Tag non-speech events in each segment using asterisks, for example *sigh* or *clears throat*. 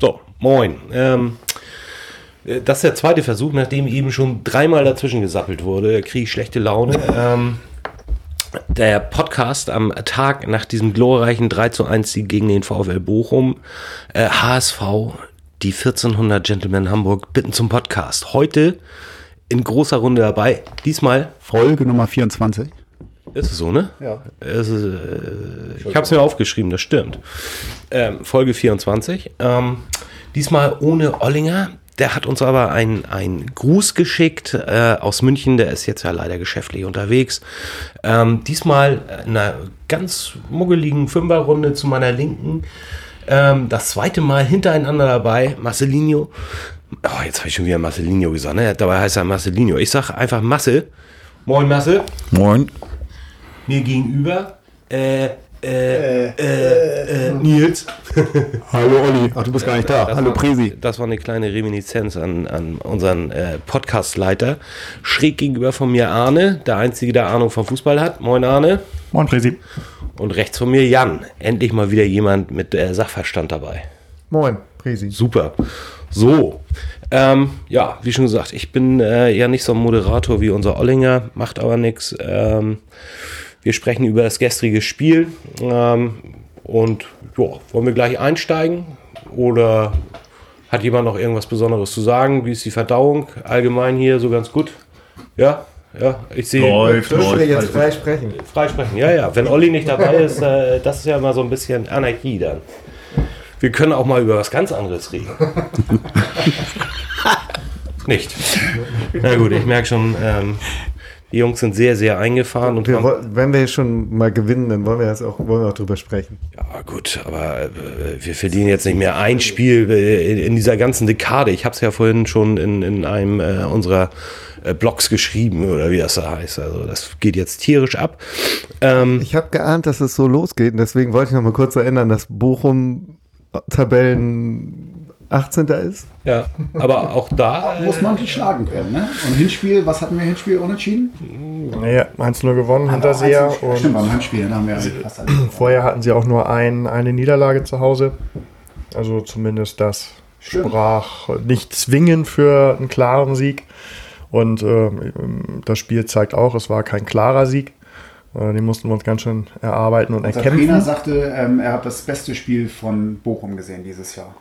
So, moin. Ähm, äh, das ist der zweite Versuch, nachdem eben schon dreimal dazwischen gesappelt wurde. Kriege ich schlechte Laune. Ähm, der Podcast am Tag nach diesem glorreichen 3 zu 1 Sieg gegen den VfL Bochum, äh, HSV, die 1400 Gentlemen Hamburg bitten zum Podcast. Heute in großer Runde dabei. Diesmal Folge Nummer 24. ist es so, ne? Ja. Es ist, äh, ich habe es mir aufgeschrieben, das stimmt. Ähm, Folge 24. Ähm, diesmal ohne Ollinger. Der hat uns aber einen Gruß geschickt äh, aus München. Der ist jetzt ja leider geschäftlich unterwegs. Ähm, diesmal in einer ganz muggeligen Fünferrunde zu meiner Linken. Ähm, das zweite Mal hintereinander dabei. Marcelinho. Oh, jetzt habe ich schon wieder Marcelinho gesagt. Ne? Dabei heißt er Marcelinho. Ich sage einfach Masse. Moin, Marcel Moin. Mir gegenüber äh, äh, äh, äh, Nils. *laughs* Hallo Olli. Ach, du bist gar nicht da. Das Hallo war, Presi. Das war eine kleine Reminiszenz an, an unseren äh, Podcastleiter. Schräg gegenüber von mir Arne, der Einzige, der Ahnung vom Fußball hat. Moin Arne. Moin Presi. Und rechts von mir Jan. Endlich mal wieder jemand mit äh, Sachverstand dabei. Moin, Presi. Super. So, ähm, ja, wie schon gesagt, ich bin äh, ja nicht so ein Moderator wie unser Ollinger, macht aber nichts. Ähm, wir sprechen über das gestrige Spiel ähm, und ja, wollen wir gleich einsteigen oder hat jemand noch irgendwas Besonderes zu sagen? Wie ist die Verdauung allgemein hier so ganz gut? Ja, ja, ich sehe. Ich will jetzt frei sprechen. Freisprechen, ja, ja. Wenn Olli nicht dabei *laughs* ist, äh, das ist ja immer so ein bisschen Anarchie dann. Wir können auch mal über was ganz anderes reden. *laughs* nicht. Na gut, ich merke schon, ähm, die Jungs sind sehr, sehr eingefahren und Wir, wenn wir schon mal gewinnen, dann wollen wir, das auch, wollen wir auch drüber sprechen. ja gut, aber äh, wir verdienen jetzt nicht mehr ein Spiel äh, in, in dieser ganzen Dekade. Ich habe es ja vorhin schon in, in einem äh, unserer äh, Blogs geschrieben oder wie das da heißt. Also das geht jetzt tierisch ab. Ähm, Ich habe geahnt, dass es so losgeht und deswegen wollte ich noch mal kurz erinnern, dass Bochum Tabellen 18. ist. ja, aber auch da. Muss man die schlagen können, ne? Und Hinspiel, was hatten wir Hinspiel unentschieden? Nee, 1-0 gewonnen, Hinterseher. Stimmt, Und beim Hinspiel, da haben wir eigentlich fast alle. vorher hatten sie auch nur ein, eine Niederlage zu Hause. Also zumindest das Stimmt. sprach nicht zwingend für einen klaren Sieg. Und ähm, das Spiel zeigt auch, es war kein klarer Sieg. Äh, den mussten wir uns ganz schön erarbeiten und Unser erkämpfen. Trainer sagte, ähm, er hat das beste Spiel von Bochum gesehen dieses Jahr.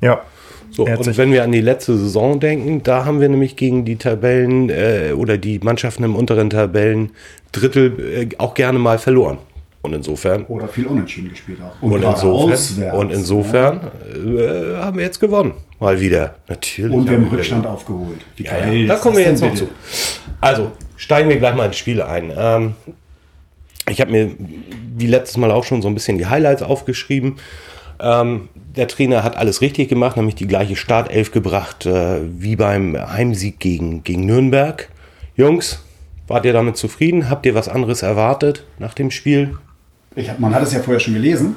Ja, So, und wenn wir an die letzte Saison denken, da haben wir nämlich gegen die Tabellen äh, oder die Mannschaften im unteren Tabellen Drittel äh, auch gerne mal verloren. Und insofern, Oder viel unentschieden gespielt auch. und, gerade insofern, auswärts, und insofern äh, haben wir jetzt gewonnen. Mal wieder. Natürlich. Ne? Und wir haben Rückstand aufgeholt. Wie ja, ja, da kommen wir das jetzt denn noch bitte? zu. Also, steigen wir gleich mal ins Spiel ein. Ähm, ich habe mir wie letztes Mal auch schon so ein bisschen die Highlights aufgeschrieben. Ähm, der Trainer hat alles richtig gemacht, nämlich die gleiche Startelf gebracht äh, wie beim Heimsieg gegen, gegen Nürnberg. Jungs, wart ihr damit zufrieden? Habt ihr was anderes erwartet nach dem Spiel? Ich hab, man hat es ja vorher schon gelesen.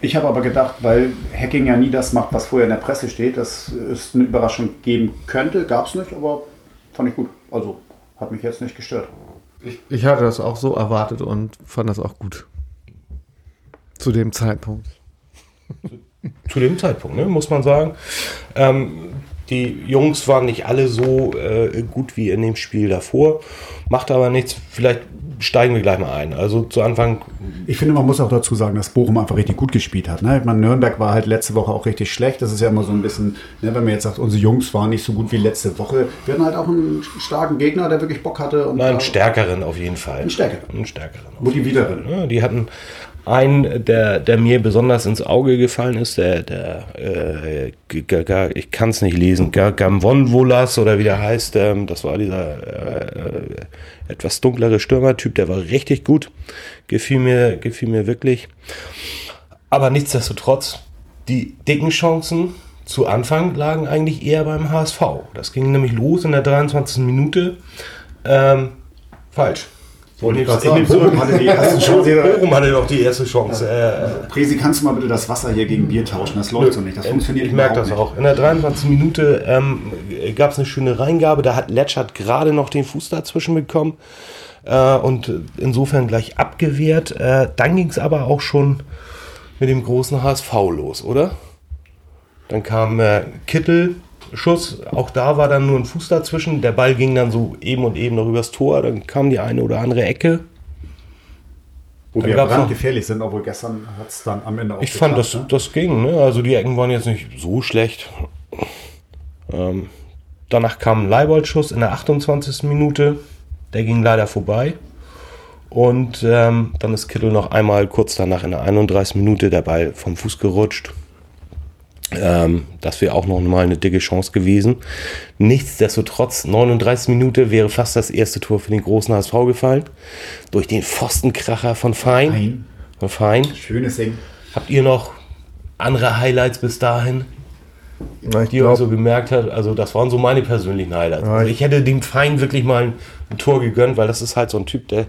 Ich habe aber gedacht, weil Hacking ja nie das macht, was vorher in der Presse steht, dass es eine Überraschung geben könnte. Gab es nicht, aber fand ich gut. Also hat mich jetzt nicht gestört. Ich hatte das auch so erwartet und fand das auch gut. Zu dem Zeitpunkt. Zu dem Zeitpunkt, ne, muss man sagen. Ähm, die Jungs waren nicht alle so äh, gut wie in dem Spiel davor. Macht aber nichts. Vielleicht steigen wir gleich mal ein. Also zu Anfang, Ich finde, man muss auch dazu sagen, dass Bochum einfach richtig gut gespielt hat. Ne? Ich meine, Nürnberg war halt letzte Woche auch richtig schlecht. Das ist ja immer so ein bisschen, ne, wenn man jetzt sagt, unsere Jungs waren nicht so gut wie letzte Woche. Wir hatten halt auch einen starken Gegner, der wirklich Bock hatte. Und nein, einen stärkeren auf jeden Fall. Einen stärkeren. Einen stärkeren. Motivierteren. Ja, die hatten einen, der, der mir besonders ins Auge gefallen ist, der, der äh, ich kann es nicht lesen, Gamvonvolas oder wie der heißt, ähm, das war dieser äh, etwas dunklere Stürmertyp, der war richtig gut, gefiel mir, gefiel mir wirklich. Aber nichtsdestotrotz, die dicken Chancen zu Anfang lagen eigentlich eher beim HSV. Das ging nämlich los in der 23. Minute. Ähm, falsch. In dem- sagen. in dem- Bochum hatte die erste Chance. Bochum hatte doch die erste Chance. Äh, Presi, kannst du mal bitte das Wasser hier gegen Bier tauschen? Das läuft so nicht. Das funktioniert ich merke das auch. In der 23. Minute ähm, gab es eine schöne Reingabe. Da hat Letschert gerade noch den Fuß dazwischen bekommen äh, und insofern gleich abgewehrt. Äh, dann ging es aber auch schon mit dem großen HSV los, oder? Dann kam äh, Kittel, Schuss. Auch da war dann nur ein Fuß dazwischen. Der Ball ging dann so eben und eben noch übers Tor. Dann kam die eine oder andere Ecke. Wo Dann wir brandgefährlich sind, obwohl gestern hat es dann am Ende auch Ich fand, das, geklappt, ne? das ging. Ne? Also die Ecken waren jetzt nicht so schlecht. Ähm, danach kam ein Leibold-Schuss in der 28. Minute. Der ging leider vorbei. Und ähm, dann ist Kittel noch einmal kurz danach in der 31. Minute der Ball vom Fuß gerutscht. Ähm, das wäre auch noch mal eine dicke Chance gewesen. Nichtsdestotrotz, 39 Minute wäre fast das erste Tor für den großen HSV gefallen. Durch den Pfostenkracher von Fein. Fein. Von Fein. Schönes Ding. Habt ihr noch andere Highlights bis dahin, Na, ich die ihr euch so gemerkt habt? Also das waren so meine persönlichen Highlights. Ja, also ich- ich hätte dem Fein wirklich mal ein, ein Tor gegönnt, weil das ist halt so ein Typ, der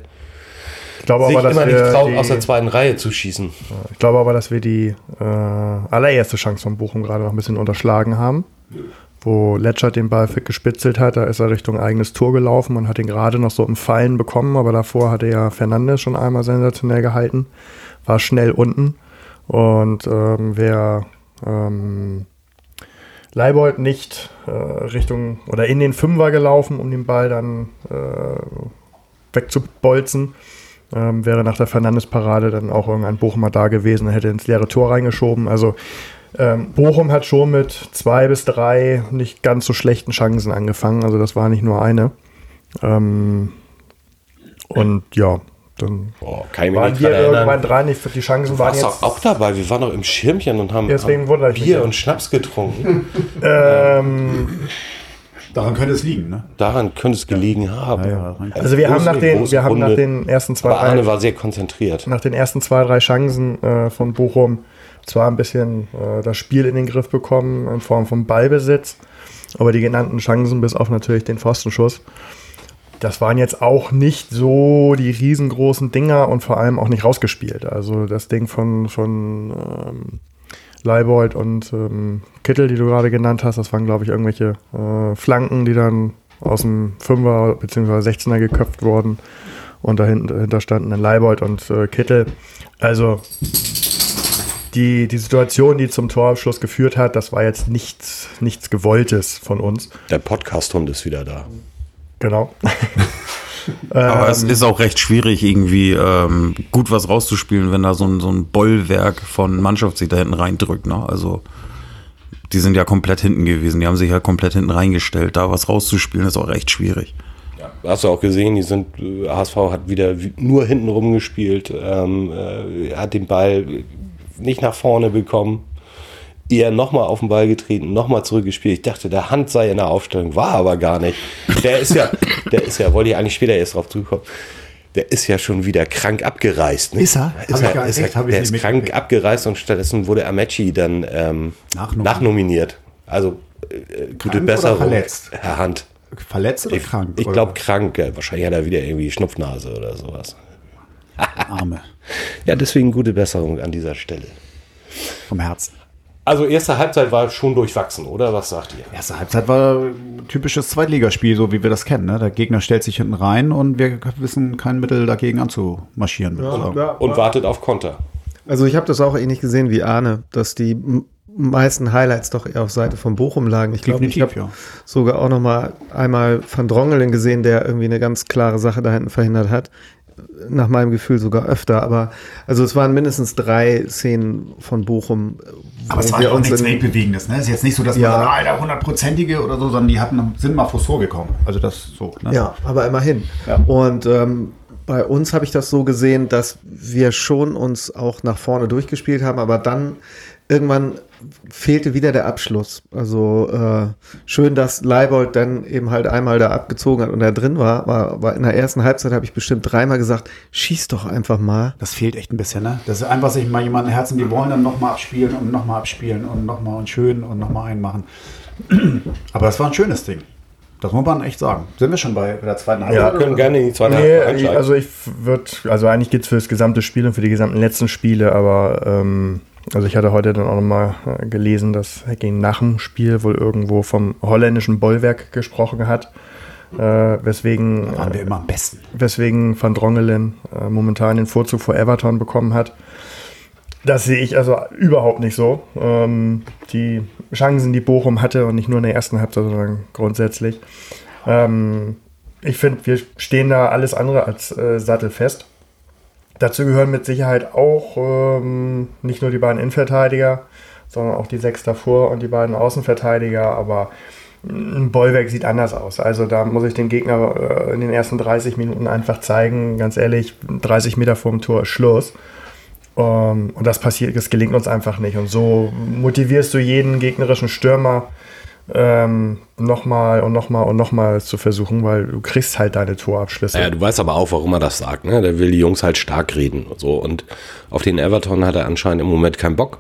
ich glaube aber, dass immer nicht wir traut, die- aus der zweiten Reihe zu schießen. Ich glaube aber, dass wir die äh, allererste Chance von Bochum gerade noch ein bisschen unterschlagen haben. Wo Letschert den Ball gespitzelt hat, da ist er Richtung eigenes Tor gelaufen und hat ihn gerade noch so im Fallen bekommen, aber davor hatte ja Fernandes schon einmal sensationell gehalten, war schnell unten und ähm, wer ähm, Leibold nicht äh, Richtung oder in den Fünfer gelaufen, um den Ball dann äh, wegzubolzen, ähm, wäre nach der Fernandes-Parade dann auch irgendein Bochumer da gewesen und hätte ins leere Tor reingeschoben. Also ähm, Bochum hat schon mit zwei bis drei nicht ganz so schlechten Chancen angefangen. Also das war nicht nur eine. Ähm, und ja, dann Boah, kann ich waren wir irgendwann dran. Die, die Chancen Du waren warst jetzt auch dabei. Wir waren doch im Schirmchen und haben, Deswegen haben ich Bier und Schnaps getrunken. *laughs* ähm, Daran könnte es liegen, ne? Daran könnte es gelegen haben. Ja, ja. also wir haben nach den, wir haben nach den ersten zwei, Aber Arne drei, war sehr konzentriert. nach den ersten zwei, drei Chancen äh, von Bochum zwar ein bisschen äh, das Spiel in den Griff bekommen in Form von Ballbesitz, aber die genannten Chancen bis auf natürlich den Pfostenschuss, das waren jetzt auch nicht so die riesengroßen Dinger und vor allem auch nicht rausgespielt. Also das Ding von, von ähm, Leibold und ähm, Kittel, die du gerade genannt hast, das waren, glaube ich, irgendwelche äh, Flanken, die dann aus dem Fünfer bzw. 16er geköpft wurden. Und dahinter, standen dann Leibold und äh, Kittel. Also die, die Situation, die zum Torabschluss geführt hat, das war jetzt nichts, nichts Gewolltes von uns. Der Podcast-Hund ist wieder da. Genau. *laughs* Aber es ist auch recht schwierig, irgendwie ähm, gut was rauszuspielen, wenn da so ein, so ein Bollwerk von Mannschaft sich da hinten reindrückt. Ne? Also die sind ja komplett hinten gewesen. Die haben sich ja komplett hinten reingestellt. Da was rauszuspielen ist auch recht schwierig. Hast du auch gesehen, die sind, äh, HSV hat wieder wie- nur hinten rumgespielt, ähm, äh, hat den Ball nicht nach vorne bekommen, eher nochmal auf den Ball getreten, nochmal zurückgespielt. Ich dachte, der Hand sei in der Aufstellung, war aber gar nicht. Der ist ja, der ist ja, wollte ich eigentlich später erst drauf zukommen, der ist ja schon wieder krank abgereist. Ne? Ist er? Ist er, ist er der ist krank mitgekriegt. abgereist und stattdessen wurde Amechi dann ähm, Nachnominiert. nachnominiert. Also äh, gute Krank Besserung, oder verletzt? Herr Hand. Verletzt oder Ich, krank? ich glaube krank. Wahrscheinlich hat er wieder irgendwie Schnupfnase oder sowas. Arme. Ja, deswegen gute Besserung an dieser Stelle. Vom Herzen. Also erste Halbzeit war schon durchwachsen, oder? Was sagt ihr? Erste Halbzeit war ein typisches Zweitligaspiel, so wie wir das kennen. Ne? Der Gegner stellt sich hinten rein und wir wissen kein Mittel dagegen anzumarschieren. ich sagen. Und wartet auf Konter. Also ich habe das auch ähnlich gesehen wie Arne, dass die meisten Highlights doch eher auf Seite von Bochum lagen. Ich glaube, ich habe ja. sogar auch noch mal einmal Van Drongelen gesehen, der irgendwie eine ganz klare Sache da hinten verhindert hat. Nach meinem Gefühl sogar öfter, aber also es waren mindestens drei Szenen von Bochum, wo Aber es war ja auch nichts Weltbewegendes. Ne? Es ist jetzt nicht so, dass Ja. man sagt, der hundertprozentige oder so, sondern die hatten, sind mal vors Tor gekommen. Also das so. Ne? Ja, aber immerhin. Ja. Und ähm, bei uns habe ich das so gesehen, dass wir schon uns auch nach vorne durchgespielt haben, aber dann irgendwann fehlte wieder der Abschluss. Also äh, schön, dass Leibold dann eben halt einmal da abgezogen hat und da drin war. war, war in der ersten Halbzeit habe ich bestimmt dreimal gesagt, schieß doch einfach mal. Das fehlt echt ein bisschen, ne? Das ist einfach sich mal jemanden Herzen, die wollen dann nochmal abspielen und nochmal abspielen und nochmal und schön und nochmal einmachen. *clears throat* Aber das war ein schönes Ding. Das muss man echt sagen. Sind wir schon bei der zweiten Halbzeit? Wir können gerne in die zweite Nee, Halbzeit also ich würde, also eigentlich geht es für das gesamte Spiel und für die gesamten letzten Spiele, aber ähm, also ich hatte heute dann auch nochmal äh, gelesen, dass Hacking nach dem Spiel wohl irgendwo vom holländischen Bollwerk gesprochen hat, äh, weswegen, waren wir immer am besten. weswegen Van Drongelen äh, momentan den Vorzug vor Everton bekommen hat. Das sehe ich also überhaupt nicht so. Ähm, die Chancen, die Bochum hatte und nicht nur in der ersten Halbzeit, sondern grundsätzlich. Ähm, ich finde, wir stehen da alles andere als äh, sattelfest. Dazu gehören mit Sicherheit auch ähm, nicht nur die beiden Innenverteidiger, sondern auch die sechs davor und die beiden Außenverteidiger. Aber ein Bollwerk sieht anders aus. Also da muss ich den Gegner äh, in den ersten 30 Minuten einfach zeigen, ganz ehrlich, 30 Meter vorm Tor ist Schluss. Um, ähm, und das passiert, das gelingt uns einfach nicht. Und so motivierst du jeden gegnerischen Stürmer ähm, nochmal und nochmal und nochmal zu versuchen, weil du kriegst halt deine Torabschlüsse. Ja, du weißt aber auch, warum er das sagt. Ne? Der will die Jungs halt stark reden und so. Und auf den Everton hat er anscheinend im Moment keinen Bock.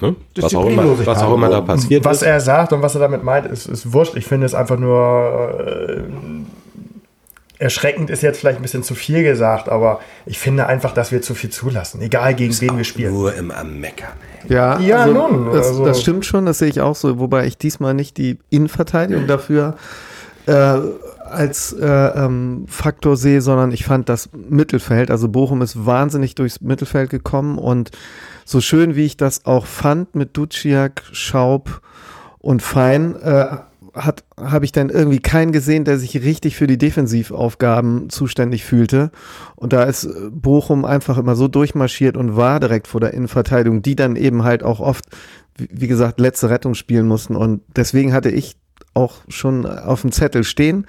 Ne? Was, auch immer, was auch immer da passiert Was ist. er sagt und was er damit meint, ist, ist wurscht. Ich finde es einfach nur äh, erschreckend ist jetzt vielleicht ein bisschen zu viel gesagt, aber ich finde einfach, dass wir zu viel zulassen, egal gegen wen wir spielen. Nur im Meckern. Ja, ja also, nun. Das, also. das, stimmt schon, das sehe ich auch so, wobei ich diesmal nicht die Innenverteidigung dafür äh, als äh, ähm, Faktor sehe, sondern ich fand das Mittelfeld, also Bochum ist wahnsinnig durchs Mittelfeld gekommen und so schön wie ich das auch fand mit Duciak, Schaub und Fein, äh, habe ich dann irgendwie keinen gesehen, der sich richtig für die Defensivaufgaben zuständig fühlte. Und da ist Bochum einfach immer so durchmarschiert und war direkt vor der Innenverteidigung, die dann eben halt auch oft, wie gesagt, letzte Rettung spielen mussten. Und deswegen hatte ich auch schon auf dem Zettel stehen.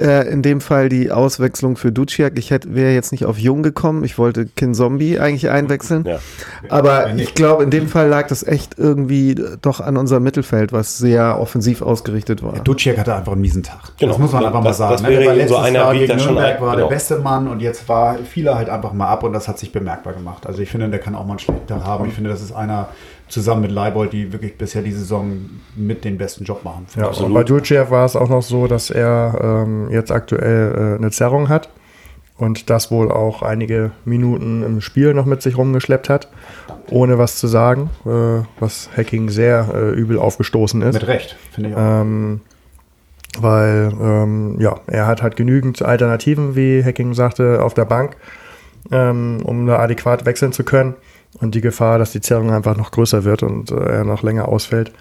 Äh, in dem Fall die Auswechslung für Duciak. Ich wäre jetzt nicht auf Jung gekommen. Ich wollte Kin Zombie eigentlich einwechseln. Ja. Aber ich glaube, in dem Fall lag das echt irgendwie doch an unserem Mittelfeld, was sehr offensiv ausgerichtet war. Ja, Duciak hatte einfach einen miesen Tag. Genau. Das muss man einfach das, mal sagen. Das wäre ne? so einer, wie der schon war genau. der beste Mann und jetzt war fiel er halt einfach mal ab und das hat sich bemerkbar gemacht. Also ich finde, der kann auch mal einen schlechten Tag haben. Ich finde, das ist einer zusammen mit Leibold, die wirklich bisher die Saison mit den besten Job machen. Ja, absolut. bei Dulcev war es auch noch so, dass er ähm, jetzt aktuell äh, eine Zerrung hat und das wohl auch einige Minuten im Spiel noch mit sich rumgeschleppt hat, ohne was zu sagen, äh, was Hacking sehr äh, übel aufgestoßen ist. Mit Recht, finde ich auch. Ähm, weil, ähm, ja, er hat halt genügend Alternativen, wie Hacking sagte, auf der Bank, ähm, um da adäquat wechseln zu können. Und die Gefahr, dass die Zerrung einfach noch größer wird und äh, er noch länger ausfällt,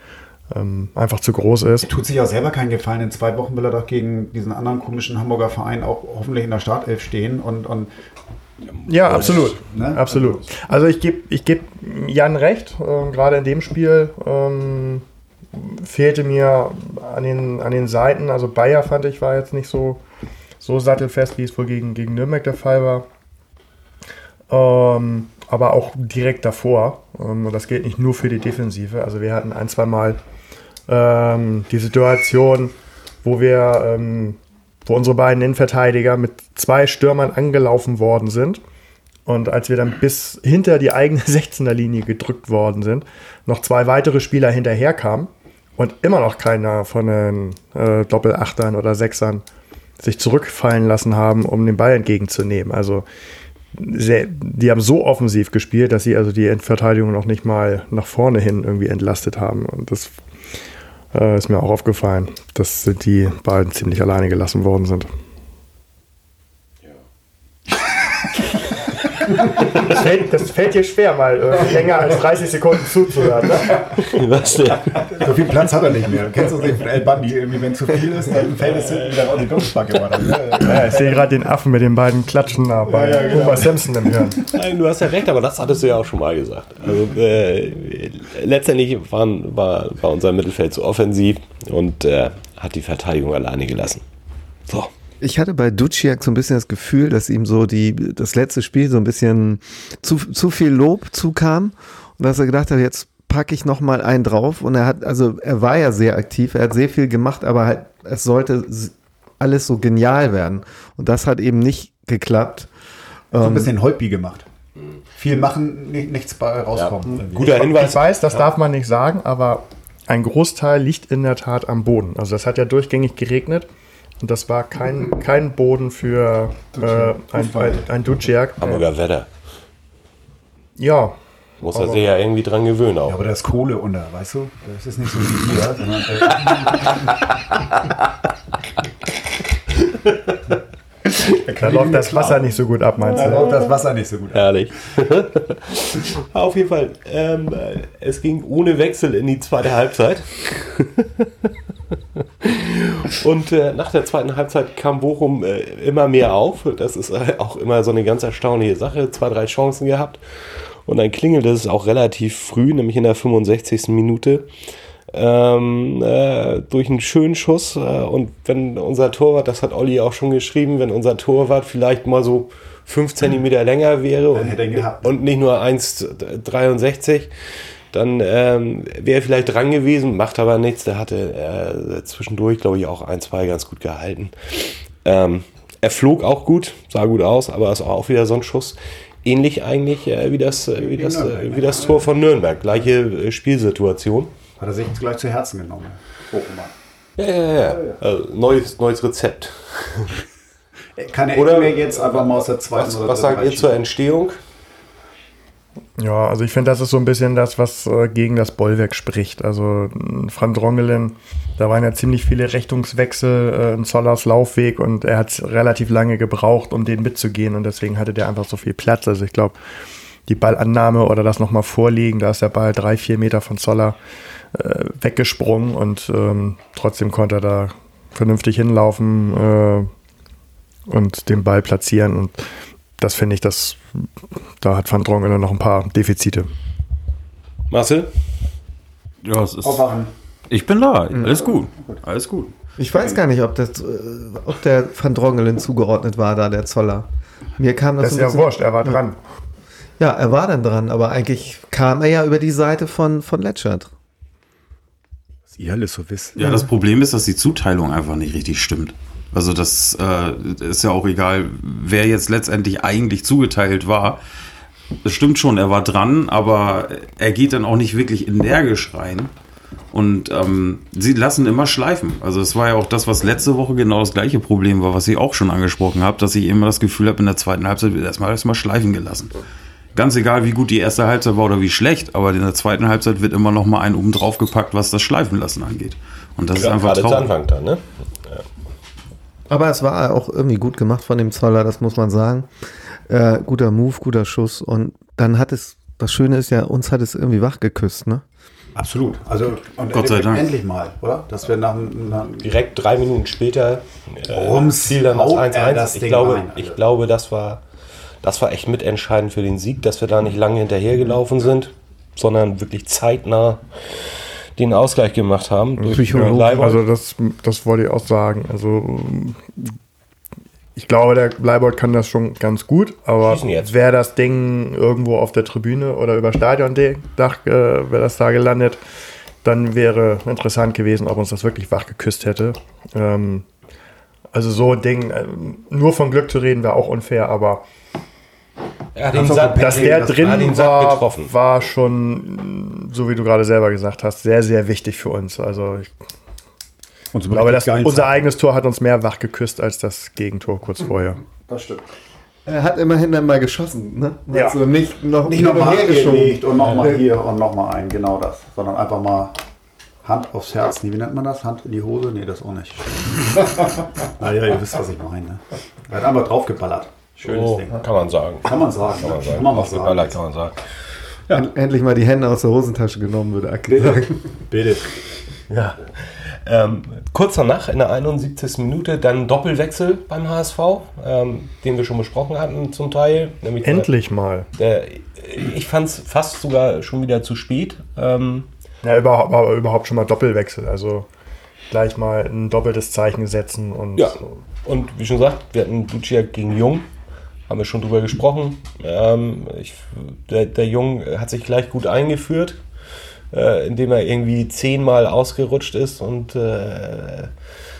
ähm, einfach zu groß ist. Er tut sich auch selber keinen Gefallen. In zwei Wochen will er doch gegen diesen anderen komischen Hamburger Verein auch hoffentlich in der Startelf stehen und, und ja, absolut. Ne? Absolut. Also ich gebe ich geb Jan recht, äh, gerade in dem Spiel ähm, fehlte mir an den, an den Seiten, also Bayer fand ich war jetzt nicht so, so sattelfest, wie es wohl gegen, gegen Nürnberg der Fall war. Ähm, aber auch direkt davor. Ähm, und das gilt nicht nur für die Defensive. Also wir hatten ein, zwei Mal ähm, die Situation, wo wir, ähm, wo unsere beiden Innenverteidiger mit zwei Stürmern angelaufen worden sind. Und als wir dann bis hinter die eigene *laughs* 16er Linie gedrückt worden sind, noch zwei weitere Spieler hinterherkamen und immer noch keiner von den äh, Doppelachtern oder Sechsern sich zurückfallen lassen haben, um den Ball entgegenzunehmen. Also sehr, die haben so offensiv gespielt, dass sie also die Endverteidigung noch nicht mal nach vorne hin irgendwie entlastet haben. Und das äh, ist mir auch aufgefallen, dass die beiden ziemlich alleine gelassen worden sind. Das fällt, das fällt dir schwer, mal äh, länger als 30 Sekunden zuzuhören. Ne? Was denn? So viel Platz hat er nicht mehr. Du kennst das nicht von El Bandi? Irgendwie, wenn zu viel ist, dann fällt es hinten wieder auf die Dumpfbacke. Ja, ich sehe gerade den Affen mit den beiden Klatschen da bei ja, ja, genau. Simpson im Hirn. Nein, du hast ja recht, aber das hattest du ja auch schon mal gesagt. Also, äh, letztendlich waren, war, war unser Mittelfeld zu offensiv und äh, hat die Verteidigung alleine gelassen. So. Ich hatte bei Duciak so ein bisschen das Gefühl, dass ihm so die, das letzte Spiel so ein bisschen zu, zu viel Lob zukam und dass er gedacht hat, jetzt packe ich noch mal einen drauf und er hat, also er war ja sehr aktiv, er hat sehr viel gemacht, aber halt, es sollte alles so genial werden und das hat eben nicht geklappt. So ein ähm, bisschen Holpi gemacht. Viel machen, nichts bei rauskommen. Ja, guter Hinweis. Ich weiß, das ja. darf man nicht sagen, aber ein Großteil liegt in der Tat am Boden. Also das hat ja durchgängig geregnet. Und das war kein, kein Boden für äh, ein, ein Duciak. Hamburger Wetter. Ja. Muss er sich ja irgendwie dran gewöhnen auch. Ja, aber da ist Kohle unter, weißt du? Das ist nicht so wie hier, *laughs* sondern. Da läuft das Wasser nicht so gut ab, meinst Da du? läuft das Wasser nicht so gut. Herrlich. *laughs* Auf jeden Fall, ähm, es ging ohne Wechsel in die zweite Halbzeit. *laughs* *laughs* Und äh, nach der zweiten Halbzeit kam Bochum äh, immer mehr auf. Das ist äh, auch immer so eine ganz erstaunliche Sache. Zwei, drei Chancen gehabt. Und dann klingelte es auch relativ früh, nämlich in der 65. Minute. Ähm, äh, durch einen schönen Schuss. Äh, und wenn unser Torwart, das hat Olli auch schon geschrieben, wenn unser Torwart vielleicht mal so 5 Zentimeter länger wäre und, und nicht nur 1,63, dann ähm, wäre er vielleicht dran gewesen, macht aber nichts. Der hatte äh, zwischendurch, glaube ich, auch ein, zwei ganz gut gehalten. Ähm, er flog auch gut, sah gut aus, aber es war auch wieder so ein Schuss. Ähnlich eigentlich äh, wie, das, äh, wie, das, äh, wie das Tor von Nürnberg. Gleiche äh, Spielsituation. Hat er sich gleich zu Herzen genommen. Bochumer. Ja, ja, ja. Also, neues, neues Rezept. Kann er mir jetzt einfach mal aus der zweiten Was, oder was sagt ihr zur Entstehung? Ja, also ich finde, das ist so ein bisschen das, was äh, gegen das Bollwerk spricht. Also mh, Frank Drongelen, da waren ja ziemlich viele Richtungswechsel äh, in Zollers Laufweg und er hat relativ lange gebraucht, um den mitzugehen und deswegen hatte der einfach so viel Platz. Also ich glaube, die Ballannahme oder das nochmal vorliegen, da ist der Ball drei, vier Meter von Zoller äh, weggesprungen und ähm, trotzdem konnte er da vernünftig hinlaufen äh, und den Ball platzieren und das finde ich, das, da hat Van Drongelen noch ein paar Defizite. Marcel? Ja, es ist. Aufwachen. Ich bin da. Alles gut. Alles gut. Ich weiß gar nicht, ob, das, äh, ob der Van Drongelen zugeordnet war, da der Zoller. Mir kam das, Das ist ja wurscht, er war dran. Ja, er war dann dran, aber eigentlich kam er ja über die Seite von, von Letschert. Was ihr alles so wisst. Ja, das Problem ist, dass die Zuteilung einfach nicht richtig stimmt. Also das äh, ist ja auch egal, wer jetzt letztendlich eigentlich zugeteilt war. Es stimmt schon, er war dran, aber er geht dann auch nicht wirklich energisch rein. Und ähm, sie lassen immer schleifen. Also es war ja auch das, was letzte Woche genau das gleiche Problem war, was ich auch schon angesprochen habe, dass ich immer das Gefühl habe, in der zweiten Halbzeit wird erstmal erstmal schleifen gelassen. Ganz egal, wie gut die erste Halbzeit war oder wie schlecht, aber in der zweiten Halbzeit wird immer noch mal ein oben drauf gepackt, was das Schleifen lassen angeht. Und das ist einfach gerade traurig. Anfang dann, ne? Aber es war auch irgendwie gut gemacht von dem Zoller, das muss man sagen. Äh, guter Move, guter Schuss. Und dann hat es, das Schöne ist ja, uns hat es irgendwie wach geküsst, ne? Absolut. Also und Gott sei Dank. endlich mal, oder? Dass wir nach, nach Direkt drei Minuten später äh, Rums fiel dann das haut er 1-1. das Ich Ding glaube, rein, also. ich glaube, das war, das war echt mitentscheidend für den Sieg, dass wir da nicht lange hinterhergelaufen sind, sondern wirklich zeitnah den Ausgleich gemacht haben. Durch Leibold. Also das, das wollte ich auch sagen. Also ich glaube, der Leibold kann das schon ganz gut, aber wäre das Ding irgendwo auf der Tribüne oder über Stadiondach, äh, wäre das da gelandet, dann wäre interessant gewesen, ob uns das wirklich wach geküsst hätte. Ähm, also so ein Ding, ähm, nur von Glück zu reden, wäre auch unfair, aber er hat den Sack, dass der das- drin Sack war, getroffen. war schon, so wie du gerade selber gesagt hast, sehr, sehr wichtig für uns. Also ich Und so glaube, das, nichts unser sagen. eigenes Tor hat uns mehr wach geküsst als das Gegentor kurz vorher. Das stimmt. Er hat immerhin dann mal geschossen, ne? Ja. Also nicht noch Nicht hin und nochmal her geschoben. gelegt und nochmal hier und nochmal ein, genau das. Sondern einfach mal Hand aufs Herz. Nee, wie nennt man das? Hand in die Hose? Nee, das auch nicht. *laughs* naja, ihr wisst, was ich meine. Er hat einfach draufgeballert. Schönes Oh, Ding. kann man sagen. Kann man sagen. Kann man sagen. Kann man was sagen. kann man sagen. Endlich mal die Hände aus der Hosentasche genommen, würde Aki sagen. Bitte. Ja. Ähm, kurz danach, in der 71. Minute, dann Doppelwechsel beim HSV, ähm, den wir schon besprochen hatten zum Teil. Nämlich der- Endlich mal. Der, ich fand es fast sogar schon wieder zu spät. Ähm, Ja, überhaupt, aber überhaupt schon mal Doppelwechsel. Also gleich mal ein doppeltes Zeichen setzen und ja. Und wie schon gesagt, wir hatten Duciak gegen Jung. Haben wir schon drüber gesprochen. Ähm, ich, der, der Jung hat sich gleich gut eingeführt, äh, indem er irgendwie zehnmal ausgerutscht ist und äh,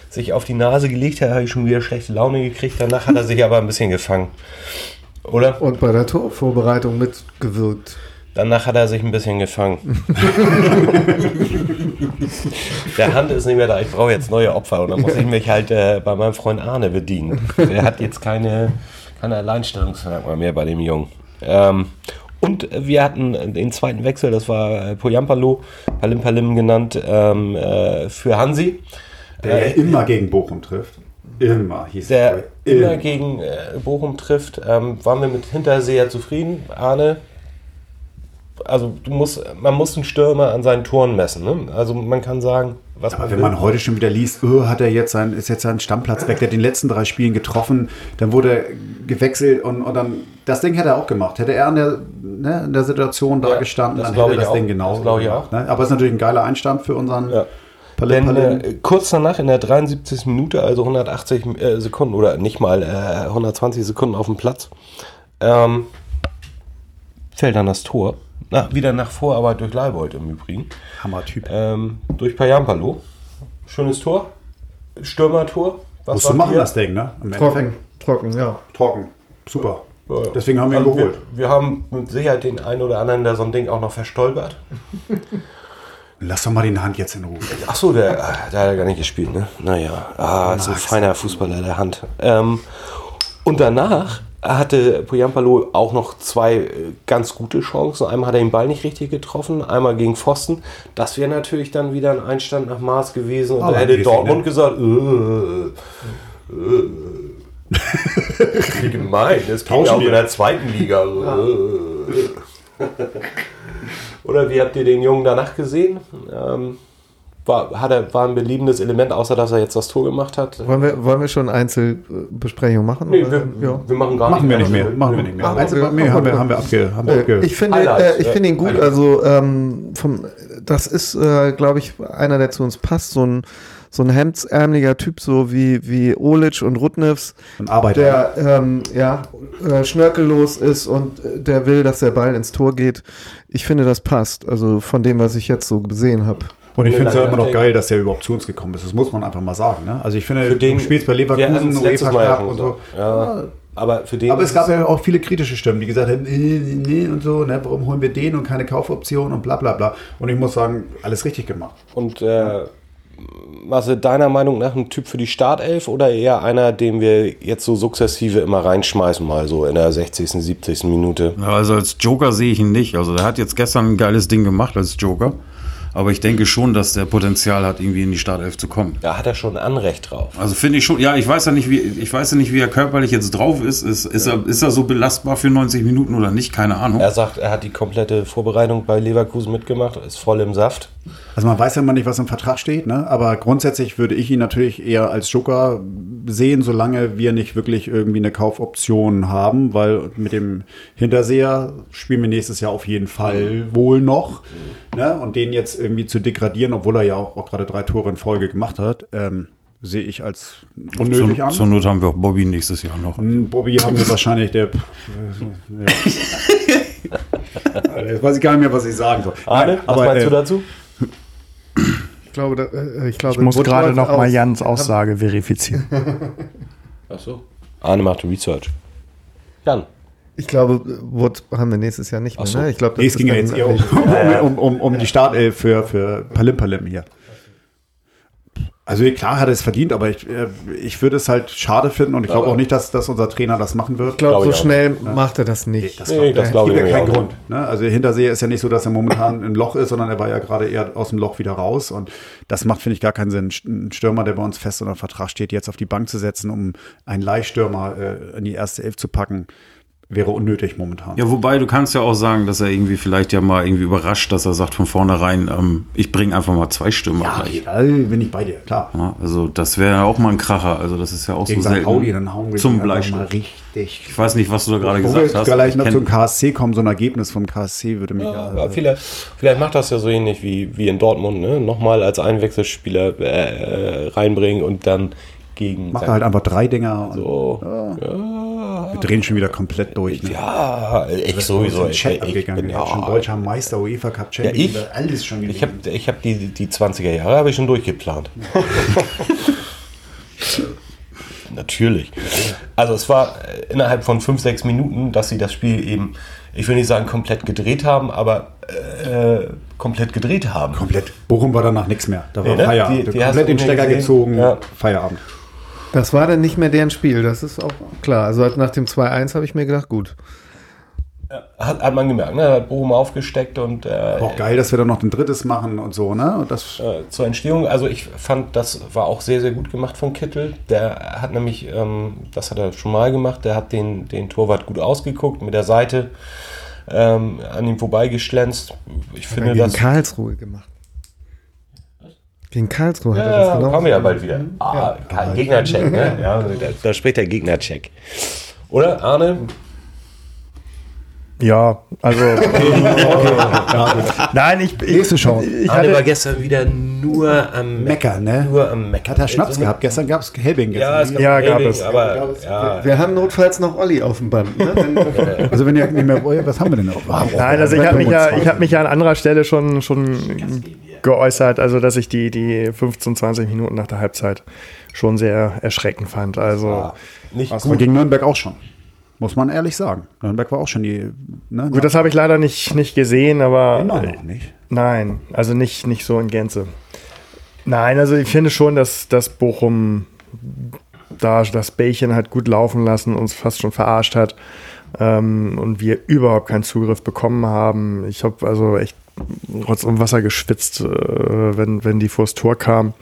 sich auf die Nase gelegt hat, habe ich schon wieder schlechte Laune gekriegt. Danach hat er sich aber ein bisschen gefangen. Oder? Und bei der Torvorbereitung mitgewirkt. Danach hat er sich ein bisschen gefangen. *laughs* Der Hand ist nicht mehr da. Ich brauche jetzt neue Opfer. Und dann muss ich mich halt äh, bei meinem Freund Arne bedienen. Der hat jetzt keine, keine Alleinstellungsmerkmal mehr bei dem Jungen. Ähm, und wir hatten den zweiten Wechsel, das war äh, Poyampalo, Palim Palim genannt, ähm, äh, für Hansi. Der immer gegen Bochum trifft. Immer hieß der es. immer gegen äh, Bochum trifft. Ähm, waren wir mit Hinterseher zufrieden, Arne? Also du musst, man muss einen Stürmer an seinen Toren messen. Ne? Also man kann sagen, was Aber man wenn will. man heute schon wieder liest, oh, hat er jetzt sein, ist jetzt sein Stammplatz weg, der hat den letzten drei Spielen getroffen, dann wurde er gewechselt und, und dann, das Ding hätte er auch gemacht. Hätte er in der, ne, in der Situation da Ja, gestanden, das dann hätte ich das auch. Ding genau Das auch. Ne? Aber es ist natürlich ein geiler Einstand für unseren Ja. Palim, Denn äh, kurz danach in der 73. Minute, also 180 äh, Sekunden oder nicht mal äh, 120 Sekunden auf dem Platz, ähm, fällt dann das Tor. Na, wieder nach Vorarbeit durch Leibold im Übrigen. Hammer-Typ. Ähm, durch Payampalo. Schönes Tor. Stürmertor. Was Musst du machen, ihr? das Ding, ne? Im Trocken, Endeffekt. trocken, ja. Trocken. Super. Ja, ja. Deswegen haben wir ihn Also geholt. Wir, wir haben mit Sicherheit den einen oder anderen, der so ein Ding auch noch verstolpert. Lass doch mal den Hand jetzt in Ruhe. Ach so, der, der hat ja gar nicht gespielt, ne? Naja, ah, so ein feiner Fußballer der Hand. Ähm, und danach hatte Poyampalo auch noch zwei äh, ganz gute Chancen. Einmal hat er den Ball nicht richtig getroffen, einmal gegen Pfosten. Das wäre natürlich dann wieder ein Einstand nach Maß gewesen. Und Aber da hätte Dortmund ne? gesagt, äh, äh, wie *laughs* gemein, das Tauschen auch in wir. der zweiten Liga. Äh. *laughs* Oder wie habt ihr den Jungen danach gesehen? Ähm, war, hat er, war ein beliebendes Element, außer dass er jetzt das Tor gemacht hat? Wollen wir, wollen wir schon Einzelbesprechungen machen? Nee, wir, ja. wir machen gar Machen wir nicht nicht mehr. Machen wir nicht mehr. Machen Einzel wir- nee, haben, wir, haben wir abge... Haben wir Äh, abge Ich finde, äh, ich finde ihn gut. Also ähm, vom, das ist, äh, glaube ich, einer, der zu uns passt. So ein so ein hemdsärmeliger Typ, so wie wie Olic und Rudnevs, Ein Arbeiter. der ähm, ja äh, schnörkellos ist und äh, der will, dass der Ball ins Tor geht. Ich finde, das passt. Also von dem, was ich jetzt so gesehen habe. Und ich finde es ja immer noch geil, dass der überhaupt zu uns gekommen ist. Das muss man einfach mal sagen. Ne? Also ich finde, Für den, du spielst bei Leverkusen, ja UEFA Cup und so. Ja, aber für den Aber es ist gab ja auch viele kritische Stimmen, die gesagt haben, nee, nee, nee und so, ne, warum holen wir den und keine Kaufoption und bla bla bla. Und ich muss sagen, alles richtig gemacht. Und äh, Marcel, deiner Meinung nach ein Typ für die Startelf oder eher einer, den wir jetzt so sukzessive immer reinschmeißen, mal so in der 60., 70. Minute? Also als Joker sehe ich ihn nicht. Also der hat jetzt gestern ein geiles Ding gemacht als Joker. Aber ich denke schon, dass der Potenzial hat, irgendwie in die Startelf zu kommen. Da hat er schon Anrecht drauf. Also finde ich schon, ja, ich weiß ja nicht, wie, ich weiß ja nicht, wie er körperlich jetzt drauf ist. Ist, ist, er, ist er so belastbar für 90 Minuten oder nicht? Keine Ahnung. Er sagt, er hat die komplette Vorbereitung bei Leverkusen mitgemacht, ist voll im Saft. Also man weiß ja immer nicht, was im Vertrag steht, ne? aber grundsätzlich würde ich ihn natürlich eher als Joker sehen, solange wir nicht wirklich irgendwie eine Kaufoption haben, weil mit dem Hinterseher spielen wir nächstes Jahr auf jeden Fall wohl noch. Ne? Und den jetzt irgendwie zu degradieren, obwohl er ja auch, auch gerade drei Tore in Folge gemacht hat, ähm, sehe ich als unnötig Zur, an. zur Not haben wir auch Bobby nächstes Jahr noch. Hm, Bobby haben wir wahrscheinlich der. *laughs* Ja. Jetzt weiß ich gar nicht mehr, was ich sagen soll. Arne, Nein, was aber, meinst äh, du dazu? Ich glaube, da, äh, ich glaube, Ich muss gerade noch mal. Jans Aussage verifizieren. *laughs* Ach so. Arne macht Research. Jan. Ich glaube, Wood haben wir nächstes Jahr nicht mehr. So. Ne? Ich glaube, das Nee, es ging ja jetzt eher um, *laughs* um, um, um die Startelf für, für Palim Palim hier. Also klar hat er es verdient, aber ich, äh, ich würde es halt schade finden und ich glaube auch nicht, dass, dass unser Trainer das machen wird. Ich glaube, Glaub so ich auch. schnell macht er das nicht. Das, Nee, das glaube gibt ich ja keinen. Grund. Ne? Also Hinterseher ist ja nicht so, dass er momentan im Loch ist, sondern er war ja gerade eher aus dem Loch wieder raus. Und das macht, finde ich, gar keinen Sinn. Ein Stürmer, der bei uns fest unter Vertrag steht, jetzt auf die Bank zu setzen, um einen Leihstürmer äh, in die erste Elf zu packen, wäre unnötig momentan. Ja, wobei du kannst ja auch sagen, dass er irgendwie vielleicht ja mal irgendwie überrascht, dass er sagt von vornherein, ähm, ich bringe einfach mal zwei Stürmer Ja, gleich. da bin ich bei dir, klar. Ja, also das wäre ja auch mal ein Kracher. Also das ist ja auch Gegen so selten. Pauli, dann hauen wir zum einfach mal Bleistift. richtig. Ich weiß nicht, was du da gerade gesagt hast. Ich noch zum KSC kommen, so ein Ergebnis vom KSC würde mich Ja, ja, aber vielleicht, vielleicht macht das ja so ähnlich wie, wie in Dortmund, ne? Nochmal als Einwechselspieler äh, reinbringen und dann gegen. macht er halt einfach drei Dinger und wir drehen schon wieder komplett durch. Ne? Ja, ich ist sowieso. Ich, Chat ich, abgegangen. bin, Ja, schon ja, deutscher Meister, UEFA Cup Champion, ich? alles schon ich habe ich hab die, die 20er Jahre habe ich schon durchgeplant. *laughs* Natürlich. Also es war äh, innerhalb von 5, 6 Minuten, dass sie das Spiel eben, ich will nicht sagen komplett gedreht haben, aber äh, komplett gedreht haben. komplett. Bochum war danach nichts mehr. Da war Nee, ne? Feierabend. Die- die komplett den Stecker gesehen? gezogen, Ja. Feierabend. Das war dann nicht mehr deren Spiel, das ist auch klar. Also nach dem 2-1 habe ich mir gedacht, gut. Hat, hat man gemerkt, ne? Hat Bochum aufgesteckt und äh, Auch geil, dass wir dann noch ein drittes machen und so, ne? Und das, äh, zur Entstehung. Also ich fand, das war auch sehr, sehr gut gemacht von Kittel. Der hat nämlich, ähm, das hat er schon mal gemacht, der hat den, den Torwart gut ausgeguckt, mit der Seite ähm, an ihm vorbeigeschlänzt. Ich finde gegen das. Karlsruhe gemacht. Gegen Karlsruhe hat er Ja, das genau. kommen wir ja bald wieder. Ah, kein Gegnercheck, ne? Ja, *laughs* da, da spricht der Gegnercheck. Oder, Arne? Ja, also. *laughs* Nein, ich. ich Nächste Chance. Ich Arne war hatte, gestern wieder nur am Meckern, ne? Nur am Meckern. Hat er Schnaps So eine- gehabt? Gestern gab es Helbing. Ja, es Gestern. gab, Ja, gab Helbing, es. Aber, ja. Wir haben notfalls noch Olli auf dem Band. Ne? Wenn- *laughs* also wenn ihr nicht mehr wollt, was haben wir denn noch? nein, also ich habe mich ja, ich habe mich ja an anderer Stelle schon, schon geäußert, also dass ich die, die 15, 20 Minuten nach der Halbzeit schon sehr erschreckend fand. Also Nicht Das war gegen Nürnberg auch schon. Muss man ehrlich sagen. Nürnberg war auch schon die. Ne, gut, das habe ich leider nicht, nicht gesehen, aber immer noch nicht. Nein, also nicht, nicht so in Gänze. Nein, also ich finde schon, dass, dass Bochum da das Bällchen hat gut laufen lassen, uns fast schon verarscht hat ähm, und wir überhaupt keinen Zugriff bekommen haben. Ich habe also echt Rotz und Wasser geschwitzt, äh, wenn, wenn die vors Tor kam.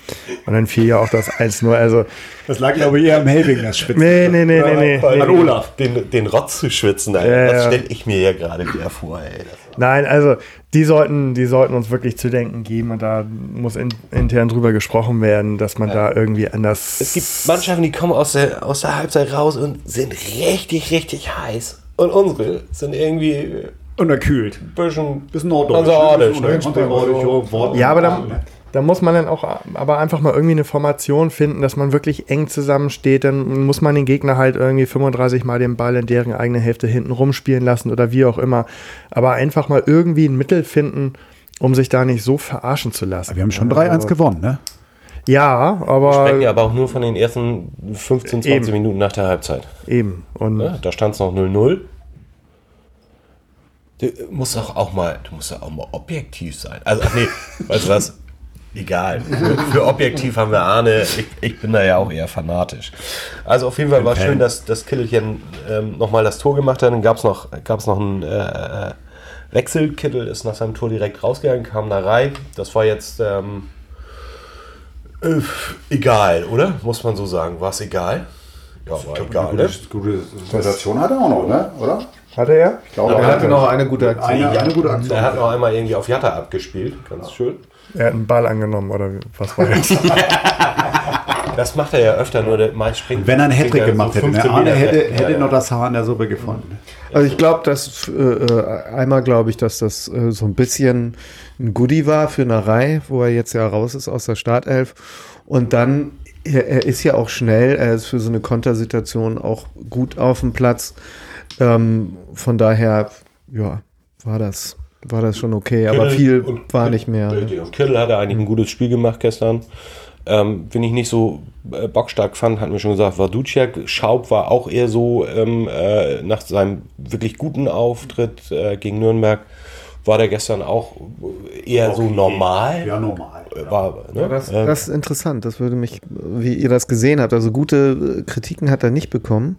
Und dann fiel ja auch das 1-0. Also, Das lag, glaube ich, eher am Helbing, das Spitzen. nee, nee, nee, nee, nee. An Olaf. Den, den Rotz zu schwitzen, Alter. Ja, das stelle ich mir ja gerade wieder vor, ey. Das- Nein, also die sollten, die sollten uns wirklich zu denken geben und da muss in, intern drüber gesprochen werden, dass man da irgendwie anders. Es gibt Mannschaften, die kommen aus der, aus der Halbzeit raus und sind richtig, richtig heiß. Und unsere sind irgendwie Unterkühlt. ein bisschen, Bisschen norddeutsch. hanseatisch, ne? ne? Hanseatisch, Wort- Ja, aber dann, dann muss man dann auch aber einfach mal irgendwie eine Formation finden, dass man wirklich eng zusammensteht. Dann muss man den Gegner halt irgendwie 35 Mal den Ball in deren eigene Hälfte hinten rumspielen lassen oder wie auch immer. Aber einfach mal irgendwie ein Mittel finden, um sich da nicht so verarschen zu lassen. Wir haben schon 3-1 gewonnen, ne? Ja, aber Sprechen ja aber auch nur von den ersten 15, 20 Eben. Minuten nach der Halbzeit. eben. Und Ne? Da stand es noch 0-0. Du musst auch, auch mal, du musst auch mal objektiv sein. Also, ach nee, *laughs* weißt du was? Egal. Für, für objektiv haben wir Arne. Ich, ich bin da ja auch eher fanatisch. Also auf jeden Fall war schön, dass das Kittelchen ähm, nochmal das Tor gemacht hat. Dann gab es noch, gab's noch einen äh, äh, Wechsel. Kittel ist nach seinem Tor direkt rausgegangen, kam da rein. Das war jetzt ähm, äh, egal, oder? Muss man so sagen. War es egal? Ja, war egal, ne? Gute Sensation hat er auch noch, ne? Oder? hatte er? Ich glaube, Er hatte noch eine gute Aktion. eine, eine gute Aktion. Er hat noch einmal irgendwie auf Jatta abgespielt. Ganz schön. Er hat einen Ball angenommen oder was war das? *laughs* Das macht er ja öfter, nur der meist springt. Wenn er einen Hattrick er so gemacht hätte, ne? 15 Arne hätte, hätte Ja, noch ja. das Haar in der Suppe gefunden. Also ich glaube, dass äh, äh, einmal glaube ich, dass das äh, so ein bisschen ein Goodie war für Narei, wo er jetzt ja raus ist aus der Startelf. Und dann, er, er ist ja auch schnell, er ist für so eine Kontersituation auch gut auf dem Platz. Ähm, von daher, ja, war das, war das schon okay, aber Kittel viel und- war nicht mehr. Richtig. Und Kittel hatte eigentlich ein gutes Spiel gemacht gestern. Ähm, wenn ich nicht so äh, bockstark fand, hatten wir schon gesagt, war Duciak. Schaub war auch eher so ähm, äh, nach seinem wirklich guten Auftritt äh, gegen Nürnberg, war der gestern auch eher so normal. Ja, normal. War, ne? Ja, das, Ähm, das ist interessant. Das würde mich, wie ihr das gesehen habt. Also gute äh, Kritiken hat er nicht bekommen.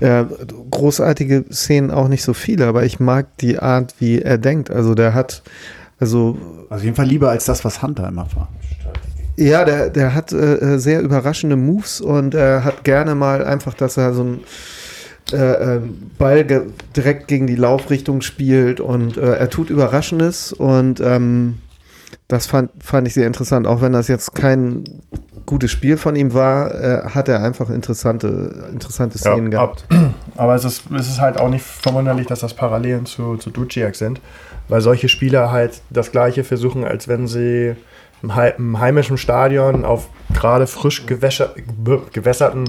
Äh, großartige Szenen auch nicht so viele, aber ich mag die Art, wie er denkt. Also der hat, also Also auf jeden Fall lieber als das, was Hunter immer war. ja, der, der hat äh, äh, sehr überraschende Moves und er hat gerne mal einfach, dass er so einen äh, äh, Ball ge direkt gegen die Laufrichtung spielt und äh, er tut Überraschendes und ähm, das fand, fand ich sehr interessant. Auch wenn das jetzt kein gutes Spiel von ihm war, äh, hat er einfach interessante, interessante Szenen gehabt. ab- aber es ist, es ist halt auch nicht verwunderlich, dass das Parallelen zu, zu Duciak sind, weil solche Spieler halt das Gleiche versuchen, als wenn sie im, hei- im heimischen Stadion auf gerade frisch gewässerten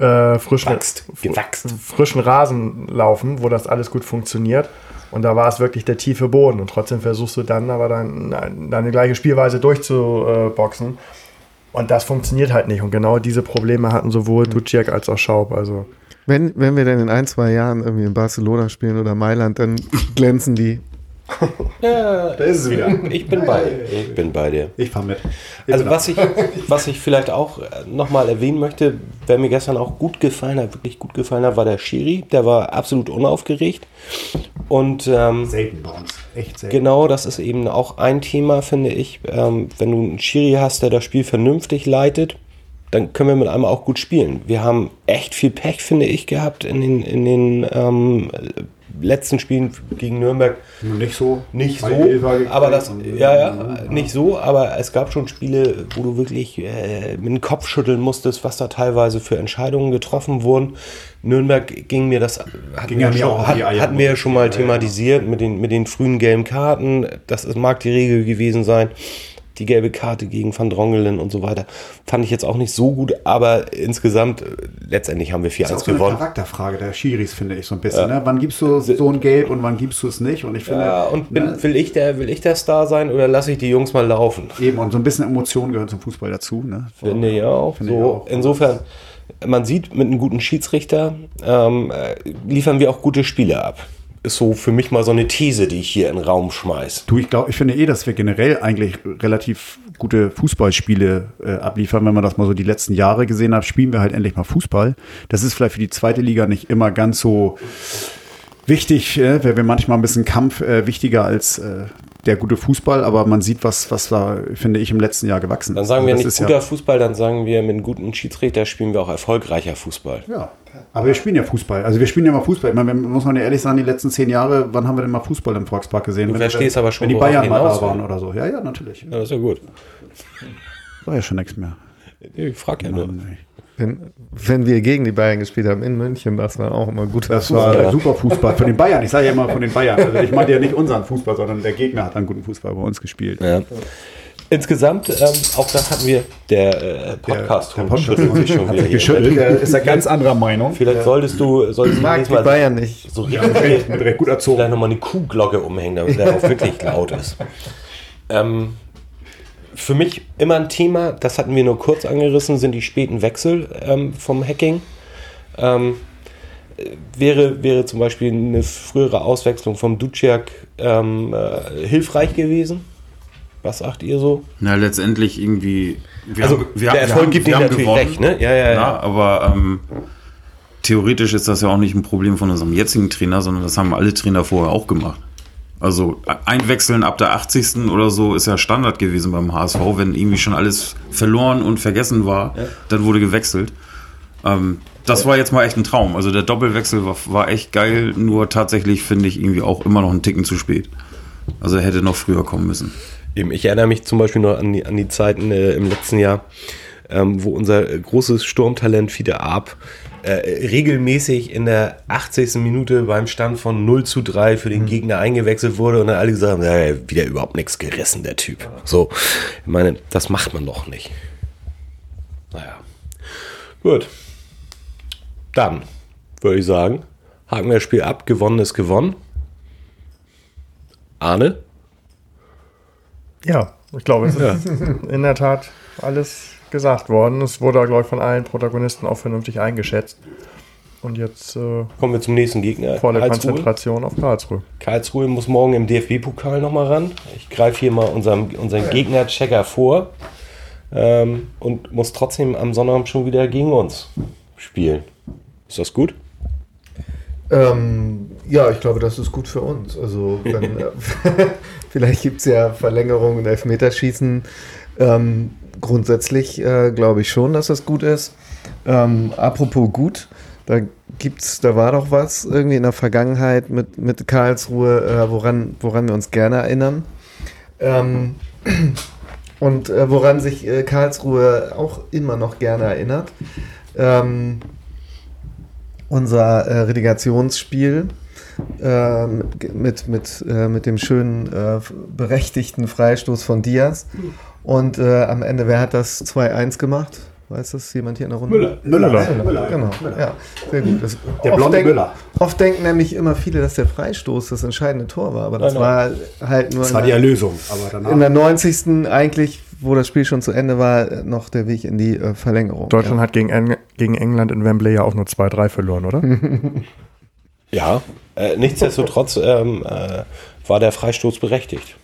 äh, frischen, Gewachst. Gewachst. frischen Rasen laufen, wo das alles gut funktioniert. Und da war es wirklich der tiefe Boden. Und trotzdem versuchst du dann aber dein, deine gleiche Spielweise durchzuboxen. Und das funktioniert halt nicht. Und genau diese Probleme hatten sowohl Duciak als auch Schaub. Also Wenn, wenn wir dann in ein, zwei Jahren irgendwie in Barcelona spielen oder Mailand, dann *laughs* glänzen die. *laughs* Ja, da ist es wieder. Ich bin bei dir. Ich bin bei dir. Ich fahre mit. Ich also was ich, was ich vielleicht auch nochmal erwähnen möchte, wer mir gestern auch gut gefallen hat, wirklich gut gefallen hat, war der Schiri. Der war absolut unaufgeregt. Und ähm, selten bei uns. Echt selten. Genau, das ist eben auch ein Thema, finde ich. Ähm, wenn du einen Schiri hast, der das Spiel vernünftig leitet, dann können wir mit einem auch gut spielen. Wir haben echt viel Pech, finde ich, gehabt in den, in den ähm, letzten Spielen gegen Nürnberg nicht so, nicht so, aber das ja ja nicht so, aber es gab schon Spiele, wo du wirklich äh, mit dem Kopf schütteln musstest, was da teilweise für Entscheidungen getroffen wurden. Nürnberg ging mir das hatten, wir, schon, hat, hatten wir ja schon mal thematisiert mit den mit den frühen gelben Karten. Das mag die Regel gewesen sein die gelbe Karte gegen Van Drongelen und so weiter. Fand ich jetzt auch nicht so gut, aber insgesamt, äh, letztendlich haben wir 4-1 gewonnen. Das ist eine Charakterfrage der Schiris, finde ich so ein bisschen. Ja. Ne? Wann gibst du so ein Gelb und wann gibst du es nicht? Und ich finde. Ja, und bin, ne? will, ich der, will ich der Star sein oder lasse ich die Jungs mal laufen? Eben, und so ein bisschen Emotionen gehören zum Fußball dazu. Ne? Finde ich auch. Finde so, ich auch. Insofern man sieht, mit einem guten Schiedsrichter ähm, äh, liefern wir auch gute Spiele ab ist so für mich mal so eine These, die ich hier in den Raum schmeiß. Du, ich glaube, ich finde eh, dass wir generell eigentlich relativ gute Fußballspiele äh, abliefern. Wenn man das mal so die letzten Jahre gesehen hat, spielen wir halt endlich mal Fußball. Das ist vielleicht für die zweite Liga nicht immer ganz so wichtig, äh, wäre manchmal ein bisschen Kampf äh, wichtiger als äh, der gute Fußball, aber man sieht, was, was da, finde ich, im letzten Jahr gewachsen ist. Dann sagen wir nicht guter ja Fußball, dann sagen wir, mit einem guten Schiedsrichter spielen wir auch erfolgreicher Fußball. Ja, aber wir spielen ja Fußball. Also wir spielen ja mal Fußball. Ich meine, muss man ja ehrlich sagen, die letzten zehn Jahre, wann haben wir denn mal Fußball im Volkspark gesehen? Du wenn, verstehst wenn, aber schon, wenn die Bayern mal da waren oder so. Ja, ja, natürlich. Ja, das ist ja gut. War ja schon nichts mehr. Ich frage ja nur. Wenn, wenn, wir gegen die Bayern gespielt haben in München, das war auch immer gut. Das war Fußball. super Fußball von den Bayern. Ich sage ja immer von den Bayern. Also ich meine ja nicht unseren Fußball, sondern der Gegner hat einen guten Fußball bei uns gespielt. Ja. Insgesamt, ähm, auch das hatten wir, der äh, Podcast, der, der Podcast sich schon wieder geschüttelt. Der ist ja ganz anderer Meinung. Vielleicht solltest du, solltest ich mag die Bayern nicht. So ja, mit, mit recht gut erzogen. Vielleicht nochmal eine Kuhglocke umhängen, damit der auch wirklich laut ist. Ähm, für mich immer ein Thema, das hatten wir nur kurz angerissen, sind die späten Wechsel ähm, vom Hacking. Ähm, wäre, wäre zum Beispiel eine frühere Auswechslung vom Duciak ähm, äh, hilfreich gewesen? Was sagt ihr so? Na, letztendlich irgendwie. Also, haben, wir, der Erfolg wir gibt ihnen natürlich gewonnen, recht, ne? Ja, ja, ja. Na, aber ähm, theoretisch ist das ja auch nicht ein Problem von unserem jetzigen Trainer, sondern das haben alle Trainer vorher auch gemacht. Also einwechseln ab der 80. oder so ist ja Standard gewesen beim HSV, wenn irgendwie schon alles verloren und vergessen war, ja. dann wurde gewechselt. Ähm, das war jetzt mal echt ein Traum. Also der Doppelwechsel war, war echt geil, nur tatsächlich finde ich irgendwie auch immer noch einen Ticken zu spät. Also er hätte noch früher kommen müssen. Eben, ich erinnere mich zum Beispiel noch an die, an die Zeiten äh, im letzten Jahr, ähm, wo unser großes Sturmtalent Fiete Arp äh, regelmäßig in der 80. Minute beim Stand von 0 zu 3 für den mhm. Gegner eingewechselt wurde und dann alle gesagt haben, ja, wieder überhaupt nichts gerissen, der Typ. So, ich meine, das macht man doch nicht. Naja. Gut. Dann würde ich sagen, haken wir das Spiel ab, gewonnen ist gewonnen. Arne? Ja, ich glaube, es ist in der Tat alles gesagt worden. Es wurde, glaube ich, von allen Protagonisten auch vernünftig eingeschätzt. Und jetzt äh, kommen wir zum nächsten Gegner. Volle Karlsruhe. Konzentration auf Karlsruhe. Karlsruhe muss morgen im DFB-Pokal nochmal ran. Ich greife hier mal unseren, unseren Gegner-Checker vor ähm, und muss trotzdem am Sonnabend schon wieder gegen uns spielen. Ist das gut? Ähm, ja, ich glaube, das ist gut für uns. Also wenn, *laughs* *laughs* vielleicht gibt es ja Verlängerungen und Elfmeterschießen. Ähm, grundsätzlich äh, glaube ich schon, dass das gut ist. Ähm, apropos gut, da gibt's, da war doch was irgendwie in der Vergangenheit mit, mit Karlsruhe, äh, woran, woran wir uns gerne erinnern. Ähm, *clears throat* und äh, woran sich äh, Karlsruhe auch immer noch gerne erinnert. Ähm, unser äh, Relegationsspiel äh, mit, mit, äh, mit dem schönen äh, berechtigten Freistoß von Diaz. Und äh, am Ende, wer hat das 2-1 gemacht? Weiß das jemand hier in der Runde? Müller. Müller. Müller. Müller. Genau. Müller. Ja, sehr gut. Das der blonde denk, Müller. Oft denken nämlich immer viele, dass der Freistoß das entscheidende Tor war, aber das nein, nein. war halt nur. Das war die Erlösung. Aber danach in der 90. eigentlich, wo das Spiel schon zu Ende war, noch der Weg in die äh, Verlängerung. Deutschland ja. hat gegen, Eng gegen England in Wembley ja auch nur 2-3 verloren, oder? *laughs* ja, Äh, nichtsdestotrotz ähm, äh, war der Freistoß berechtigt.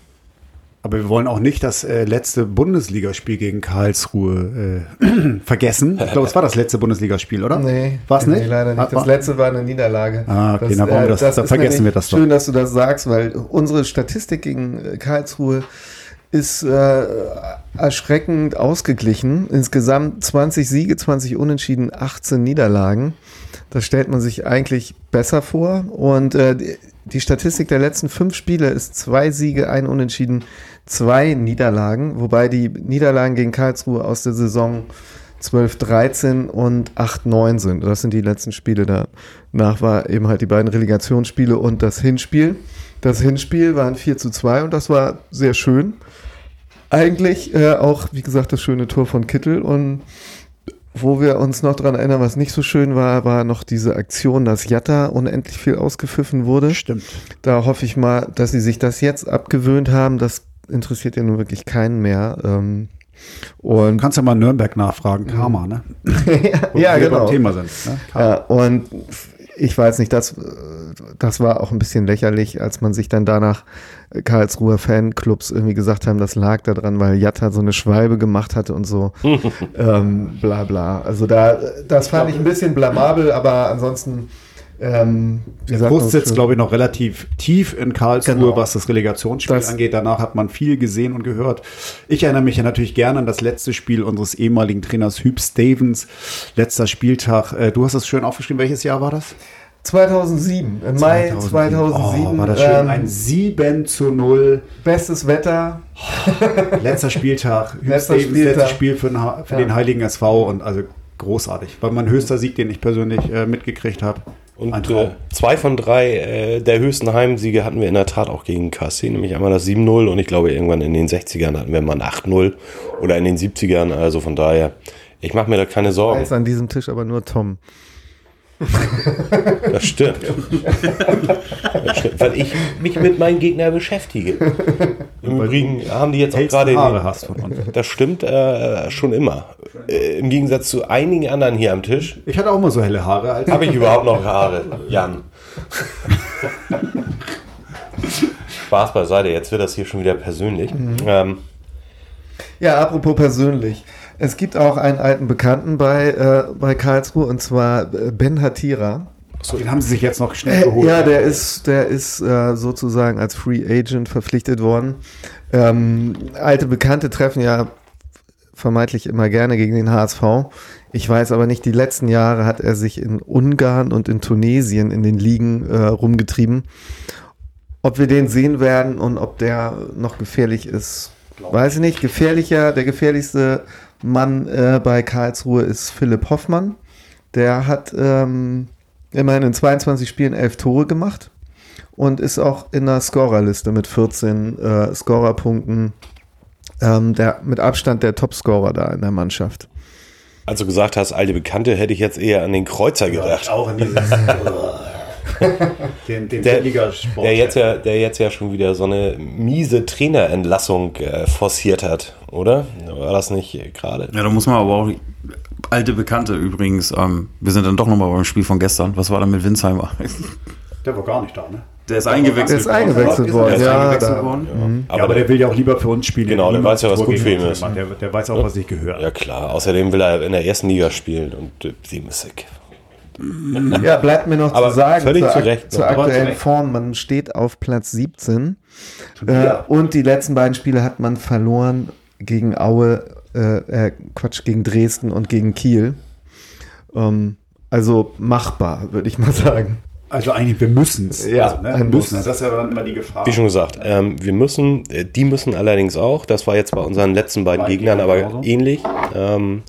Aber wir wollen auch nicht das äh, letzte Bundesligaspiel gegen Karlsruhe äh, *clears throat* vergessen. Ich glaube, es war das letzte Bundesligaspiel, oder? Nee. War es nicht? Nee, leider nicht. Das letzte war eine Niederlage. Ah, okay, dann wollen wir das- dann ist vergessen wir das doch. Schön, dass du das sagst, weil unsere Statistik gegen äh, Karlsruhe ist äh, erschreckend ausgeglichen. Insgesamt 20 Siege, 20 Unentschieden, 18 Niederlagen. Das stellt man sich eigentlich besser vor. Und äh, die Statistik der letzten fünf Spiele ist zwei Siege, ein Unentschieden, zwei Niederlagen, wobei die Niederlagen gegen Karlsruhe aus der Saison 12, 13 und 8, 9 sind. Das sind die letzten Spiele. Danach war eben halt die beiden Relegationsspiele und das Hinspiel. Das Hinspiel waren 4 zu 2 und das war sehr schön. Eigentlich äh, auch, wie gesagt, das schöne Tor von Kittel und wo wir uns noch dran erinnern, was nicht so schön war, war noch diese Aktion, dass Jatta unendlich viel ausgepfiffen wurde. Stimmt. Da hoffe ich mal, dass sie sich das jetzt abgewöhnt haben. Das interessiert ja nun wirklich keinen mehr. Ähm, Du und kannst ja mal Nürnberg nachfragen, Karma, ne? *laughs* Ja, wir genau. beim Thema sind. Ne? Karma. Ja, und ich weiß nicht, das, das war auch ein bisschen lächerlich, als man sich dann danach Karlsruher Fanclubs irgendwie gesagt haben, das lag daran, weil Jatta so eine Schwalbe gemacht hatte und so. *laughs* ähm, bla bla. Also da, das fand ich ein bisschen blamabel, aber ansonsten, ähm, Der man sitzt, glaube ich, noch relativ tief in Karlsruhe, Genau. was das Relegationsspiel Das- angeht. Danach hat man viel gesehen und gehört. Ich erinnere mich ja natürlich gerne an das letzte Spiel unseres ehemaligen Trainers Hüb Stevens. Letzter Spieltag. Äh, Du hast es schön aufgeschrieben. Welches Jahr war das? 2007, im Mai 2007, Oh, war das schön. ähm, Ein 7 zu 0. bestes Wetter. *laughs* Letzter Spieltag. Letzter Stevens, Spieltag. letztes Spiel für, den, für Ja. den Heiligen SV. Und also großartig. War mein höchster Sieg, den ich persönlich äh, mitgekriegt habe. Und äh, zwei von drei äh, der höchsten Heimsiege hatten wir in der Tat auch gegen KSC, nämlich einmal das 7-0 und ich glaube irgendwann in den 60ern hatten wir mal ein 8-0 oder in den 70ern. Also von daher, ich mache mir da keine Sorgen. Weiß an diesem Tisch aber nur Tom. *laughs* Das stimmt. Das stimmt, weil ich mich mit meinen Gegnern beschäftige. Im Übrigen haben die jetzt auch gerade. Haare hast von uns. Das stimmt äh, schon immer. Äh, Im Gegensatz zu einigen anderen hier am Tisch Ich hatte auch immer so helle Haare. Als habe ich überhaupt noch Haare, Jan. Spaß beiseite, jetzt wird das hier schon wieder persönlich. Ähm, Ja, apropos persönlich. Es gibt auch einen alten Bekannten bei, äh, bei Karlsruhe und zwar äh, Ben Hatira. Den haben sie sich jetzt noch schnell Äh, geholt. ja, der ist, der ist äh, sozusagen als Free Agent verpflichtet worden. Ähm, alte Bekannte treffen ja vermeintlich immer gerne gegen den HSV. Ich weiß aber nicht, die letzten Jahre hat er sich in Ungarn und in Tunesien in den Ligen äh, rumgetrieben. Ob wir den sehen werden und ob der noch gefährlich ist, weiß ich nicht. Gefährlicher, der gefährlichste Mann äh, bei Karlsruhe ist Philipp Hoffmann. Der hat ähm, immerhin in 22 Spielen 11 Tore gemacht und ist auch in der Scorerliste mit 14 äh, Scorerpunkten ähm, der, mit Abstand der Topscorer da in der Mannschaft. als du gesagt hast, alte Bekannte, hätte ich jetzt eher an den Kreuzer gedacht. Auch in dieses. *laughs* *laughs* den den Der, Ligasport. der, jetzt ja, der jetzt ja schon wieder so eine miese Trainerentlassung äh, forciert hat, oder? War das nicht gerade? Ja, da muss man aber auch alte Bekannte übrigens. Ähm, wir sind dann doch nochmal beim Spiel von gestern. Was war da mit Winsheimer? *laughs* Der war gar nicht da, ne? Der ist eingewechselt. Der ist eingewechselt Ist er worden, Der ist ja. eingewechselt Da, worden. Aber, ja, aber der will ja auch lieber für uns spielen. Genau, der weiß ja, was Tor gut für ihn ist. Der, der weiß auch, was sich gehört. Ja klar, außerdem will er in der ersten Liga spielen und äh, sieben ist sick. Ja, bleibt mir noch Aber zu sagen, völlig zur, zu Recht. zur zu aktuellen Recht. Form, man steht auf Platz 17 äh, und die letzten beiden Spiele hat man verloren gegen Aue, äh, äh, Quatsch, gegen Dresden und gegen Kiel. Ähm, also machbar, würde ich mal sagen. Also eigentlich, wir müssen es. Ja, also, ne? müssen. Das ist ja dann immer die Gefahr. Wie schon gesagt, ähm, wir müssen, äh, die müssen allerdings auch, das war jetzt bei unseren letzten beiden Bei Gegnern aber genauso. ähnlich. Ähm,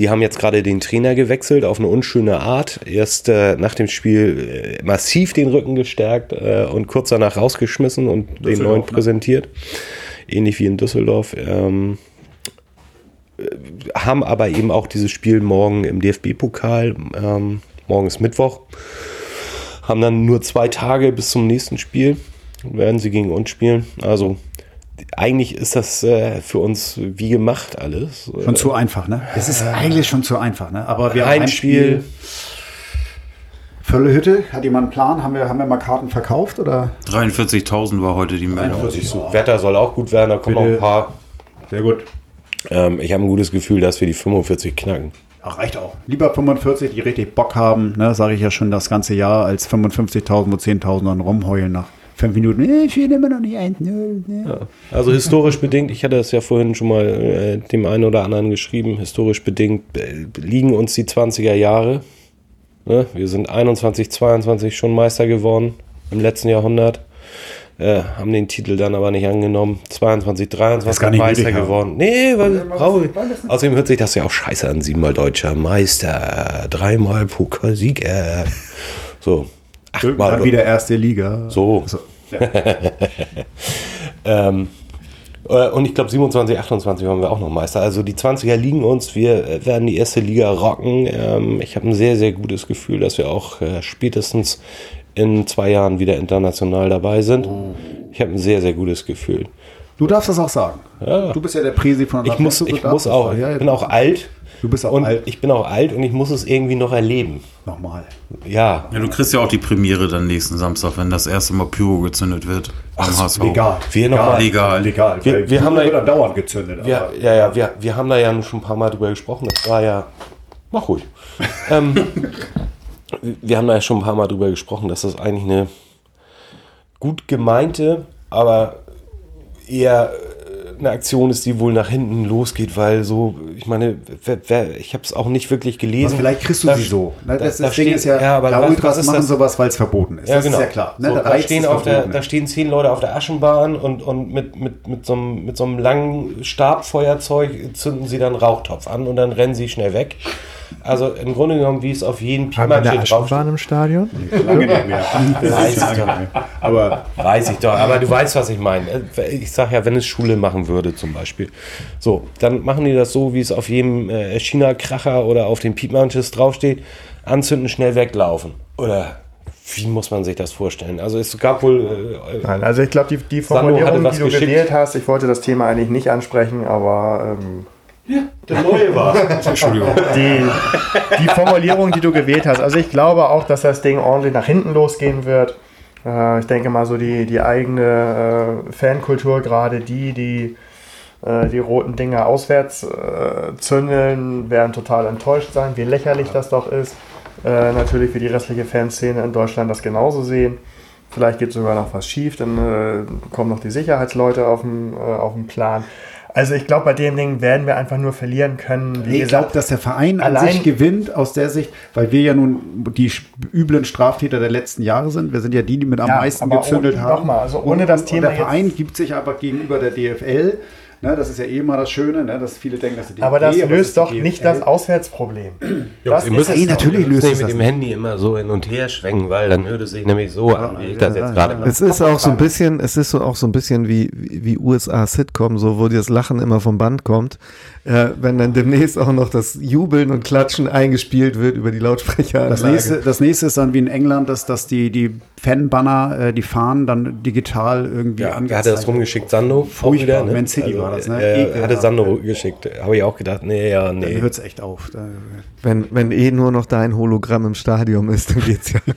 die haben jetzt gerade den Trainer gewechselt auf eine unschöne Art. Erst äh, nach dem Spiel äh, massiv den Rücken gestärkt äh, und kurz danach rausgeschmissen und den Düsseldorf, neuen ne? präsentiert. Ähnlich wie in Düsseldorf. Ähm, äh, haben aber eben auch dieses Spiel morgen im DFB-Pokal. Ähm, morgen ist Mittwoch. Haben dann nur zwei Tage bis zum nächsten Spiel. Werden sie gegen uns spielen. Also eigentlich ist das äh, für uns wie gemacht alles. Schon zu einfach, ne? Es ist eigentlich schon zu einfach, ne? Aber wir haben Ein Spiel. Spiel. Völlehütte, hat jemand einen Plan? Haben wir, haben wir mal Karten verkauft oder? 43.000 war heute die Meldung. Wetter soll auch gut werden, da kommen Bitte. auch ein paar. Sehr gut. Ähm, ich habe ein gutes Gefühl, dass wir die 45 knacken. Ach, reicht auch. Lieber 45, die richtig Bock haben, ne, sage ich ja schon das ganze Jahr, als 55.000, wo 10.000 dann rumheulen nach fünf Minuten. Ich will immer noch nicht 1-0. Ne? Also historisch bedingt, ich hatte es ja vorhin schon mal äh, dem einen oder anderen geschrieben, historisch bedingt äh, liegen uns die 20er Jahre. Ne? Wir sind 21, 22 schon Meister geworden im letzten Jahrhundert. Äh, haben den Titel dann aber nicht angenommen. 22, 23 gar nicht Meister nötig geworden. Nee, weil brauche ich. Außerdem hört sich das ja auch scheiße an. Siebenmal deutscher Meister, dreimal Pokalsieger. So. Achtmal Mal wieder erste Liga. so. *laughs* ähm, äh, und ich glaube 27, 28 waren wir auch noch Meister. Also die 20er liegen uns. Wir äh, werden die erste Liga rocken. Ähm, ich habe ein sehr, sehr gutes Gefühl, dass wir auch äh, spätestens in zwei Jahren wieder international dabei sind. Ich habe ein sehr, sehr gutes Gefühl. Du darfst das auch sagen. Du bist ja der Präsi von Ich muss, ich muss auch. Ja, ich bin auch alt. Du bist auch und alt. Ich bin auch alt und ich muss es irgendwie noch erleben. Nochmal. Ja. Ja, du kriegst ja auch die Premiere dann nächsten Samstag, wenn das erste Mal Pyro gezündet wird. Beim HSV. Legal. Wir mal- Legal. Legal. Wir- wir haben da- dann dauernd gezündet. Ja, aber- ja, ja, wir, wir haben da ja schon ein paar Mal drüber gesprochen. Das war ja. Mach ruhig. *laughs* ähm, wir haben da ja schon ein paar Mal drüber gesprochen, dass das eigentlich eine gut gemeinte, aber eher eine Aktion ist, die wohl nach hinten losgeht, weil so, ich meine, wer, wer, ich habe es auch nicht wirklich Aber gelesen. vielleicht kriegst du Da- sie so. Ne, da- das da das Ding steht- ist ja, ja, aber da was- Ultras was ist machen das? sowas, weil es verboten ist. Ja, das genau. ist ja klar. Ne? So, da, stehen auf der, da stehen zehn Leute auf der Aschenbahn und, und mit, mit, mit, so einem, mit so einem langen Stabfeuerzeug zünden sie dann Rauchtopf an und dann rennen sie schnell weg. Also im Grunde genommen, wie es auf eine Pimanschild draufsteht. Aschenbahn im Stadion? Lange nicht mehr. Weiß ich doch. Aber Weiß ich doch, aber du weißt, was ich meine. Ich sag ja, wenn es Schule machen würde zum Beispiel. So, dann machen die das so, wie es auf jedem äh, China-Kracher oder auf den Piepmanches draufsteht. Anzünden, schnell weglaufen. Oder wie muss man sich das vorstellen? Also es gab wohl... Äh, Nein, also ich glaube, die, die Formulierung, die du geschickt. gewählt hast, ich wollte das Thema eigentlich nicht ansprechen, aber ähm, der Neue war. *laughs* Entschuldigung. die, die Formulierung, die du gewählt hast, also ich glaube auch, dass das Ding ordentlich nach hinten losgehen wird. Äh, ich denke mal so die, die eigene äh, Fankultur, gerade die, die äh, die roten Dinger auswärts zündeln, werden total enttäuscht sein, wie lächerlich das doch ist. Natürlich wird die restliche Fanszene in Deutschland das genauso sehen. Vielleicht geht sogar noch was schief, dann kommen noch die Sicherheitsleute auf den, auf den Plan. Also ich glaube, bei dem Ding werden wir einfach nur verlieren können. Wie ich glaube, dass der Verein an allein- sich gewinnt aus der Sicht, weil wir ja nun die üblen Straftäter der letzten Jahre sind. Wir sind ja die, die mit am Ja, meisten gezündelt haben. nochmal, also ohne das und, Thema Und der Verein gibt sich aber gegenüber der DFL. Ne, das ist ja eh immer das Schöne, ne, dass viele denken, dass die DFL aber das löst die doch nicht das Auswärtsproblem. *clears throat* Das Ihr müsst ist eh natürlich löst nicht mit dem Handy immer so hin und her schwenken, weil dann hört es sich nämlich so an, wie ich das jetzt gerade mache. Es ist auch so ein bisschen, es ist so auch so ein bisschen wie, wie wie USA Sitcom, so wo das Lachen immer vom Band kommt. Äh, wenn dann demnächst auch noch das Jubeln und Klatschen eingespielt wird über die Lautsprecheranlage. Das nächste, das nächste ist dann wie in England, dass, dass die, die Fanbanner, äh, die Fahnen dann digital irgendwie Ja, wer hatte das rumgeschickt? Sando? Furchtbar. Man City war das, ne? Äh, hatte Sando geschickt. Habe ich auch gedacht, nee, ja, Dann nee. hört es echt auf. Wenn, wenn eh nur noch dein Hologramm im Stadion ist, dann geht's ja. *laughs*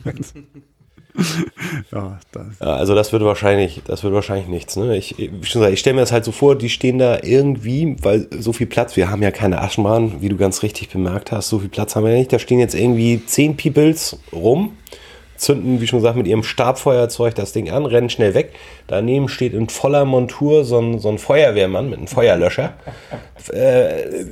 Ja, das, Ja, also das wird wahrscheinlich, das wird wahrscheinlich nichts. Ne? Ich, ich, ich stelle mir das halt so vor, die stehen da irgendwie, weil so viel Platz, wir haben ja keine Aschenbahn, wie du ganz richtig bemerkt hast, so viel Platz haben wir nicht. Da stehen jetzt irgendwie zehn Peoples rum, zünden, wie schon gesagt, mit ihrem Stabfeuerzeug das Ding an, rennen schnell weg. Daneben steht in voller Montur so ein, so ein Feuerwehrmann mit einem Feuerlöscher. äh,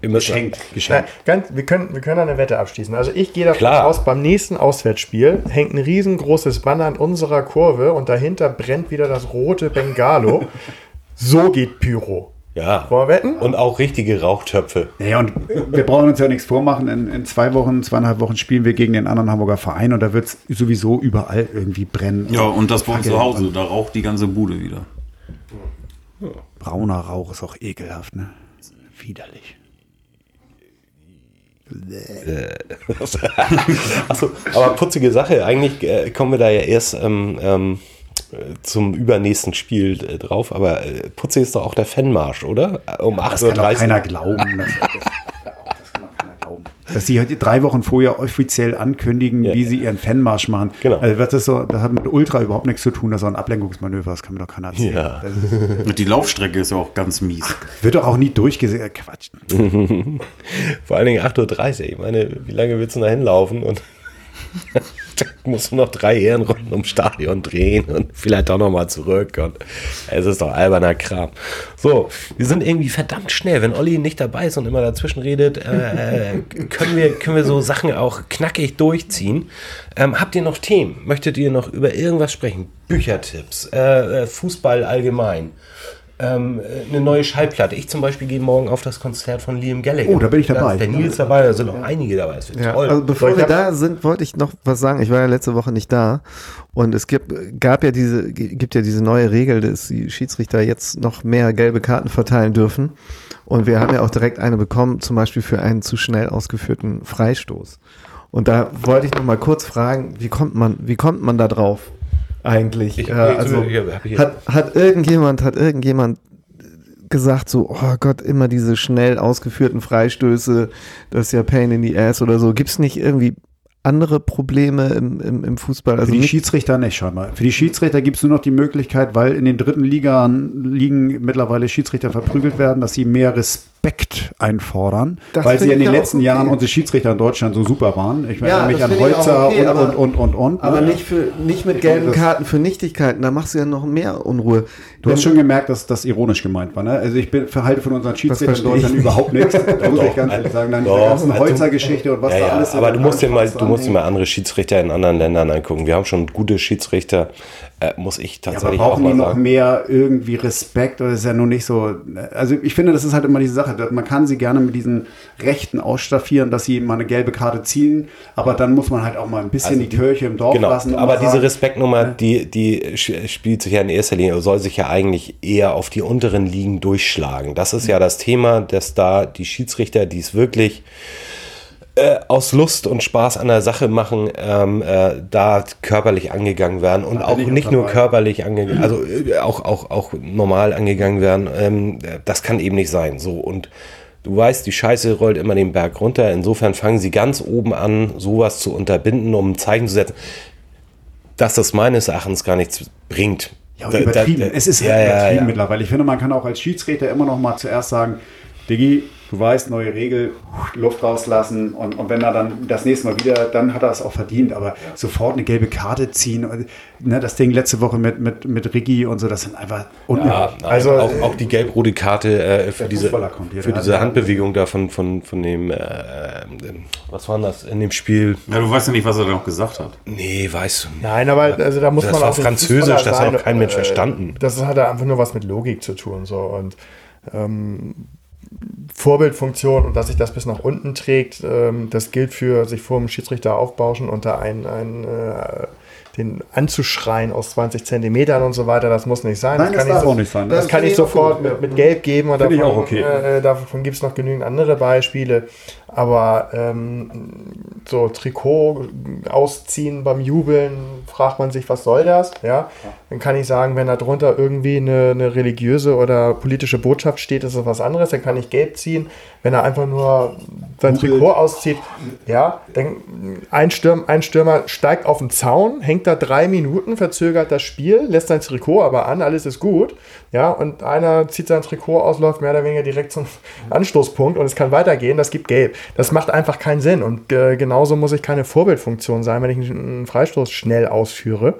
Geschenkt. Geschenkt. ganz, wir, können, wir können eine Wette abschließen. Also ich gehe davon aus, beim nächsten Auswärtsspiel hängt ein riesengroßes Banner an unserer Kurve und dahinter brennt wieder das rote Bengalo. *laughs* so geht Pyro. Ja. Wollen wir wetten? Und auch richtige Rauchtöpfe. Naja, und wir brauchen uns ja nichts vormachen. In, in zwei Wochen, zweieinhalb Wochen spielen wir gegen den anderen Hamburger Verein und da wird es sowieso überall irgendwie brennen. Ja, und das bei uns zu Hause. Da raucht die ganze Bude wieder. Brauner Rauch ist auch ekelhaft, ne? Widerlich. *laughs* Achso, aber putzige Sache. Eigentlich äh, kommen wir da ja erst ähm, ähm, äh, zum übernächsten Spiel äh, drauf. Aber äh, putzig ist doch auch der Fanmarsch, oder? Äh, Um Das kann doch 8.30 Uhr. keiner glauben. Das, das, das kann doch keiner glauben. Dass sie halt drei Wochen vorher offiziell ankündigen, Ja, wie ja. sie ihren Fanmarsch machen. Genau. Also das ist so, das hat mit Ultra überhaupt nichts zu tun, das ist auch ein Ablenkungsmanöver, das kann mir doch keiner erzählen. Ja. Ist, *laughs* Und die Laufstrecke ist ja auch ganz mies. wird doch auch nie durchgesehen. Äh, Quatsch. *laughs* Vor allen Dingen 8.30 Uhr. Ich meine, wie lange willst du da hinlaufen? Und *laughs* musst du noch drei Ehrenrunden ums Stadion drehen und vielleicht auch noch mal zurück. Und es ist doch alberner Kram. So, wir sind irgendwie verdammt schnell. Wenn Olli nicht dabei ist und immer dazwischen redet, äh, können, wir, können wir so Sachen auch knackig durchziehen. Ähm, habt ihr noch Themen? Möchtet ihr noch über irgendwas sprechen? Büchertipps, äh, äh, Fußball allgemein? Ähm, eine neue Schallplatte. Ich zum Beispiel gehe morgen auf das Konzert von Liam Gallagher. Oh, da bin ich dabei. Da ist der Nils dabei, da sind noch einige dabei. Das wird Ja, toll. also bevor ich wir da sind, wollte ich noch was sagen. Ich war ja letzte Woche nicht da und es gibt, gab ja diese, gibt ja diese neue Regel, dass die Schiedsrichter jetzt noch mehr gelbe Karten verteilen dürfen. Und wir haben ja auch direkt eine bekommen, zum Beispiel für einen zu schnell ausgeführten Freistoß. Und da wollte ich noch mal kurz fragen, wie kommt man, wie kommt man da drauf eigentlich? Ich- äh, also ich hat, hat irgendjemand, hat irgendjemand gesagt so, oh Gott, immer diese schnell ausgeführten Freistöße, das ist ja Pain in the Ass oder so. Gibt's nicht irgendwie andere Probleme im, im, im Fußball? Also Für die Schiedsrichter nicht scheinbar. Für die Schiedsrichter gibt es nur noch die Möglichkeit, weil in den dritten Ligaen liegen mittlerweile Schiedsrichter verprügelt werden, dass sie mehr Respekt einfordern, Das weil sie in den ja letzten okay. Jahren unsere Schiedsrichter in Deutschland so super waren. Ich Ja, erinnere mich an Holzer okay, und, aber- und, und, und, und. aber ne? nicht für nicht mit gelben Karten für Nichtigkeiten, da machst du ja noch mehr Unruhe. Du hast schon gemerkt, dass das ironisch gemeint war. Ne? Also ich bin, verhalte von unseren Schiedsrichtern in Deutschland ich. überhaupt nichts. *laughs* Da muss ich ganz ehrlich sagen, dann doch. diese ganzen Also- Holzer-Geschichte und was ja, da ja, alles aber du musst dir mal, du musst dir mal andere Schiedsrichter in anderen Ländern angucken. Wir haben schon gute Schiedsrichter, äh, muss ich Ja, aber tatsächlich auch brauchen mal die noch sagen. mehr irgendwie Respekt oder ist ja nur nicht so. Also ich finde, das ist halt immer diese Sache. Man kann sie gerne mit diesen Rechten ausstaffieren, dass sie mal eine gelbe Karte ziehen, aber dann muss man halt auch mal ein bisschen Also die Kirche im Dorf Genau, lassen. aber diese sagen, Respektnummer, die, die sch- spielt sich ja in erster Linie, soll sich ja eigentlich eher auf die unteren Ligen durchschlagen. Das ist ja das Thema, dass da die Schiedsrichter, die es wirklich äh, aus Lust und Spaß an der Sache machen, ähm, äh, da körperlich angegangen werden und auch nicht nur körperlich angegangen, also äh, auch, auch, auch normal angegangen werden. Ähm, das kann eben nicht sein. So und Du weißt, die Scheiße rollt immer den Berg runter. Insofern fangen sie ganz oben an, sowas zu unterbinden, um ein Zeichen zu setzen, dass das meines Erachtens gar nichts bringt. Ja, und Da- da- übertrieben. da- es ist ja, ja, übertrieben ja. mittlerweile. Ich finde, man kann auch als Schiedsrichter immer noch mal zuerst sagen, Diggi, du weißt, neue Regel, Luft rauslassen und, und wenn er dann das nächste Mal wieder, dann hat er es auch verdient. Aber sofort eine gelbe Karte ziehen, und, ne, das Ding letzte Woche mit, mit, mit Ricky und so, das sind einfach Ja, Also, auch, auch die gelb-rote Karte äh, für diese, hier, für diese Handbewegung da von, von, von dem, äh, äh, was war denn das in dem Spiel? Ja, du weißt ja nicht, was er da noch gesagt hat. Nee, weißt du nicht. Nein, aber also da muss Das man war auch Französisch, das hat auch kein Mensch äh, verstanden. Das hat einfach nur was mit Logik zu tun. So. Und ähm, Vorbildfunktion und dass sich das bis nach unten trägt, ähm, das gilt für sich vor dem Schiedsrichter aufbauschen und da ein, ein, äh, den anzuschreien aus 20 Zentimetern und so weiter, das muss nicht sein. Nein, das das kann ich so- auch nicht sein. Das, Das kann ich auch sofort mit, mit Gelb geben und Finde ich davon, auch okay. äh, davon gibt es noch genügend andere Beispiele. Aber ähm, so Trikot ausziehen beim Jubeln, fragt man sich, was soll das? Ja, dann kann ich sagen, wenn da drunter irgendwie eine, eine religiöse oder politische Botschaft steht, ist das was anderes. Dann kann ich gelb ziehen. Wenn er einfach nur sein Jubelt. Trikot auszieht, ja, dann ein, Stürm, ein Stürmer steigt auf den Zaun, hängt da drei Minuten, verzögert das Spiel, lässt sein Trikot aber an, alles ist gut. Ja, und einer zieht sein Trikot aus, läuft mehr oder weniger direkt zum Anstoßpunkt und es kann weitergehen, das gibt gelb. Das macht einfach keinen Sinn. Und äh, genauso muss ich keine Vorbildfunktion sein, wenn ich einen Freistoß schnell ausführe.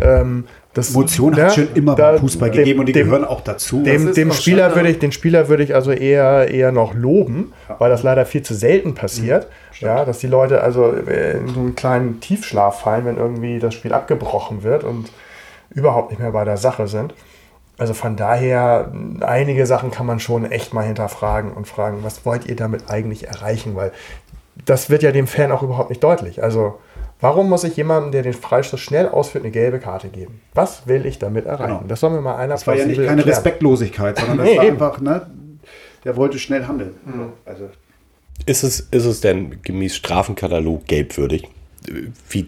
Ähm, das, Emotionen ja, hat es schon immer da- beim Fußball dem- gegeben und die dem- gehören auch dazu. dem, dem Spieler würde ich, den Spieler würde ich also eher, eher noch loben, weil das leider viel zu selten passiert. ja, dass die Leute also äh, in so einen kleinen Tiefschlaf fallen, wenn irgendwie das Spiel abgebrochen wird und überhaupt nicht mehr bei der Sache sind. Also von daher, einige Sachen kann man schon echt mal hinterfragen und fragen, was wollt ihr damit eigentlich erreichen? Weil das wird ja dem Fan auch überhaupt nicht deutlich. Also warum muss ich jemandem, der den Freistoß schnell ausführt, eine gelbe Karte geben? Was will ich damit erreichen? Genau. Das soll mir mal einer das war ja nicht keine erklären. Respektlosigkeit, sondern *laughs* das Nee, war eben. einfach, ne, der wollte schnell handeln. Also, Ist es, ist es denn gemäß Strafenkatalog gelbwürdig? Wie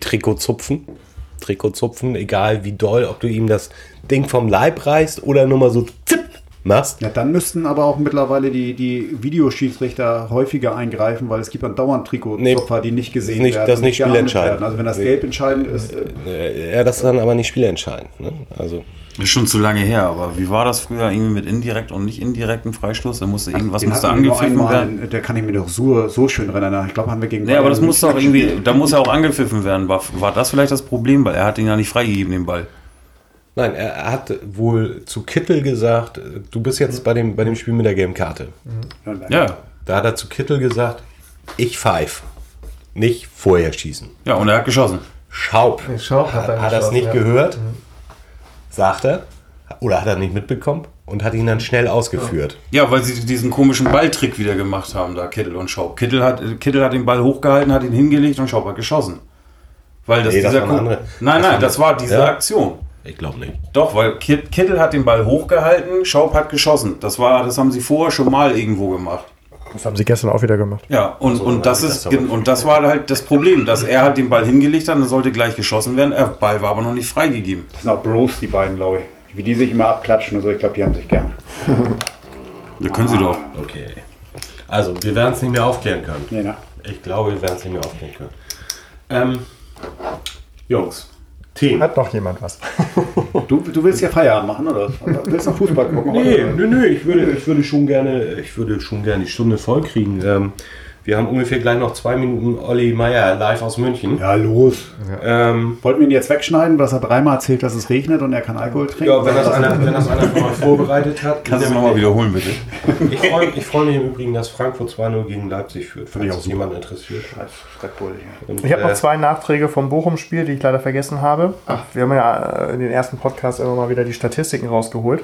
Trikotzupfen? Trikotzupfen, egal wie doll, ob du ihm das Ding vom Leib reißt oder nur mal so zipp machst. Ja, dann müssten aber auch mittlerweile die, die Videoschiedsrichter häufiger eingreifen, weil es gibt dann dauernd Trikotzopfer, Nee, die nicht gesehen nicht- werden. das ist nicht spielentscheidend. Also wenn das Gelb entscheidend ist, äh, Äh, Ja, das ist dann aber nicht spielentscheidend. Ne? Also, Ist schon zu lange her, aber wie war das früher irgendwie mit indirekt und nicht indirekten Freistoß? Da musste irgendwas den musste angepfiffen einmal, werden. der kann ich mir doch so, so schön erinnern. Ich glaube, haben wir gegen Nee, aber das Bayern muss doch nicht irgendwie, da muss er auch angepfiffen werden. War, war das vielleicht das Problem? Weil er hat ihn ja nicht freigegeben, den Ball. Nein, er hat wohl zu Kittel gesagt, du bist jetzt bei dem, bei dem Spiel mit der gelben Karte. Ja. Da hat er zu Kittel gesagt, ich pfeif. Nicht vorher schießen. Ja, und er hat geschossen. Schaub. Nee, Schaub hat hat, er es nicht ja. gehört? Sagt er. Oder hat er nicht mitbekommen? Und hat ihn dann schnell ausgeführt. Ja, weil sie diesen komischen Balltrick wieder gemacht haben, da Kittel und Schaub. Kittel hat, Kittel hat den Ball hochgehalten, hat ihn hingelegt und Schaub hat geschossen. Weil das Nee, das dieser war eine andere- Nein, das nein, war das war diese Ja. Aktion. Ich glaube nicht. Doch, weil Kit- Kittel hat den Ball hochgehalten, Schaub hat geschossen. Das war, das haben sie vorher schon mal irgendwo gemacht. Das haben sie gestern auch wieder gemacht. Ja, und, und das ist das und das war halt das Problem, dass er halt den Ball hingelegt hat, dann sollte gleich geschossen werden. Der Ball war aber noch nicht freigegeben. Das sind auch Bros, die beiden, glaube ich. Wie die sich immer abklatschen und so. Ich glaube, die haben sich gern. *laughs* Da können sie doch. Okay. Also, wir werden es nicht mehr aufklären können. Nee, ne? Ich glaube, wir werden es nicht mehr aufklären können. Ähm, Jungs, Themen. Hat noch jemand was? *laughs* Du, du willst ja Feierabend machen, oder? Oder Willst du noch Fußball gucken? Nee, nö, nö, ich würde, ich würde schon gerne, ich würde schon gerne die Stunde voll kriegen. Ähm, wir haben ungefähr gleich noch zwei Minuten Olli Meier live aus München. Ja, los. Ähm, Wollten wir ihn jetzt wegschneiden, dass er dreimal erzählt, dass es regnet und er kann Alkohol trinken? ja, wenn das einer, wenn das einer von euch vorbereitet hat. Kannst du es nochmal wiederholen, bitte? Ich freue ich freu mich im Übrigen, dass Frankfurt 2-0 gegen Leipzig führt, falls ich auch das super. jemand interessiert. Und, Ich habe äh, noch zwei Nachträge vom Bochum-Spiel, die ich leider vergessen habe. Wir haben ja äh, in den ersten Podcast immer mal wieder die Statistiken rausgeholt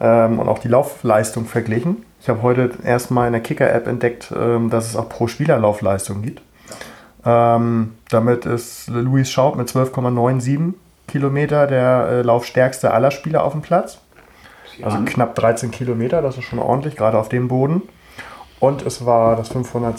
ähm, und auch die Laufleistung verglichen. Ich habe heute erstmal in der Kicker-App entdeckt, ähm, dass es auch pro Spieler Laufleistung gibt. Ähm, damit ist Luis Schaub mit 12,97 Kilometer der äh, laufstärkste aller Spieler auf dem Platz. Also knapp 13 Kilometer, das ist schon ordentlich, gerade auf dem Boden. Und es war das 500.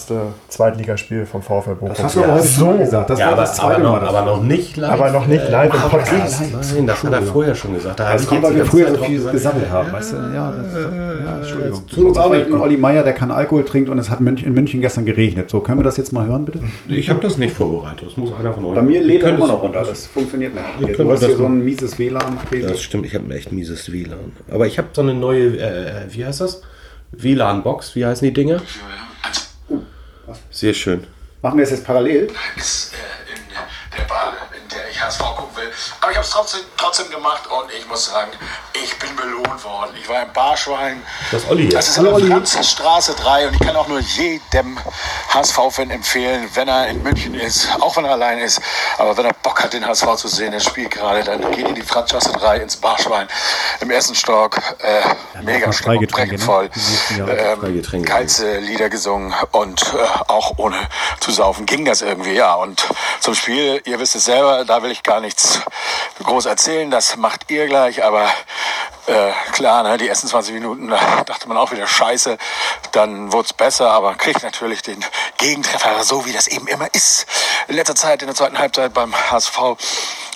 Zweitligaspiel vom VfL Bochum. Das hast du aber heute so schon gesagt. Das ja, war aber, das aber, zweite noch, Mal. das- aber noch nicht live. Aber noch nicht live im Ah, Podcast. Nein, das hat er vorher schon gesagt. Da Das ich kommt, weil wir früher so viel gesammelt haben. Weißt du? Ja, das, ja, Entschuldigung. Zu uns aber kommen. Olli Meier, der kann Alkohol trinkt und es hat in München gestern geregnet. So, können wir das jetzt mal hören, bitte? Ich habe das nicht vorbereitet. Das muss einer von euch. Bei mir lädt er immer noch runter. Das funktioniert nicht. Du hast hier so ein mieses WLAN. Das stimmt, ich habe ein echt mieses WLAN. Aber ich habe so eine neue, äh, wie heißt das? WLAN-Box, wie heißen die Dinger? Sehr schön. Machen wir es jetzt parallel? ist äh, Aber ich habe es trotzdem, trotzdem gemacht und ich muss sagen, ich bin belohnt worden. Ich war im Barschwein. Das ist Olli jetzt. Das ist in der Franzstraße 3 und ich kann auch nur jedem HSV-Fan empfehlen, wenn er in München ist, auch wenn er allein ist, aber wenn er Bock hat, den HSV zu sehen, der spielt gerade, dann geht in die Franzstraße 3 ins Barschwein im ersten Stock. Äh, mega Stimmung, ne? voll. Jahre Ähm, geilste Lieder gesungen und äh, auch ohne zu saufen ging das irgendwie, ja. Und zum Spiel, ihr wisst es selber, da will ich gar nichts groß erzählen, das macht ihr gleich, aber äh, klar, ne, die ersten 20 Minuten, da dachte man auch wieder scheiße, dann wurde es besser, aber kriegt natürlich den Gegentreffer, so wie das eben immer ist. In letzter Zeit, in der zweiten Halbzeit beim HSV,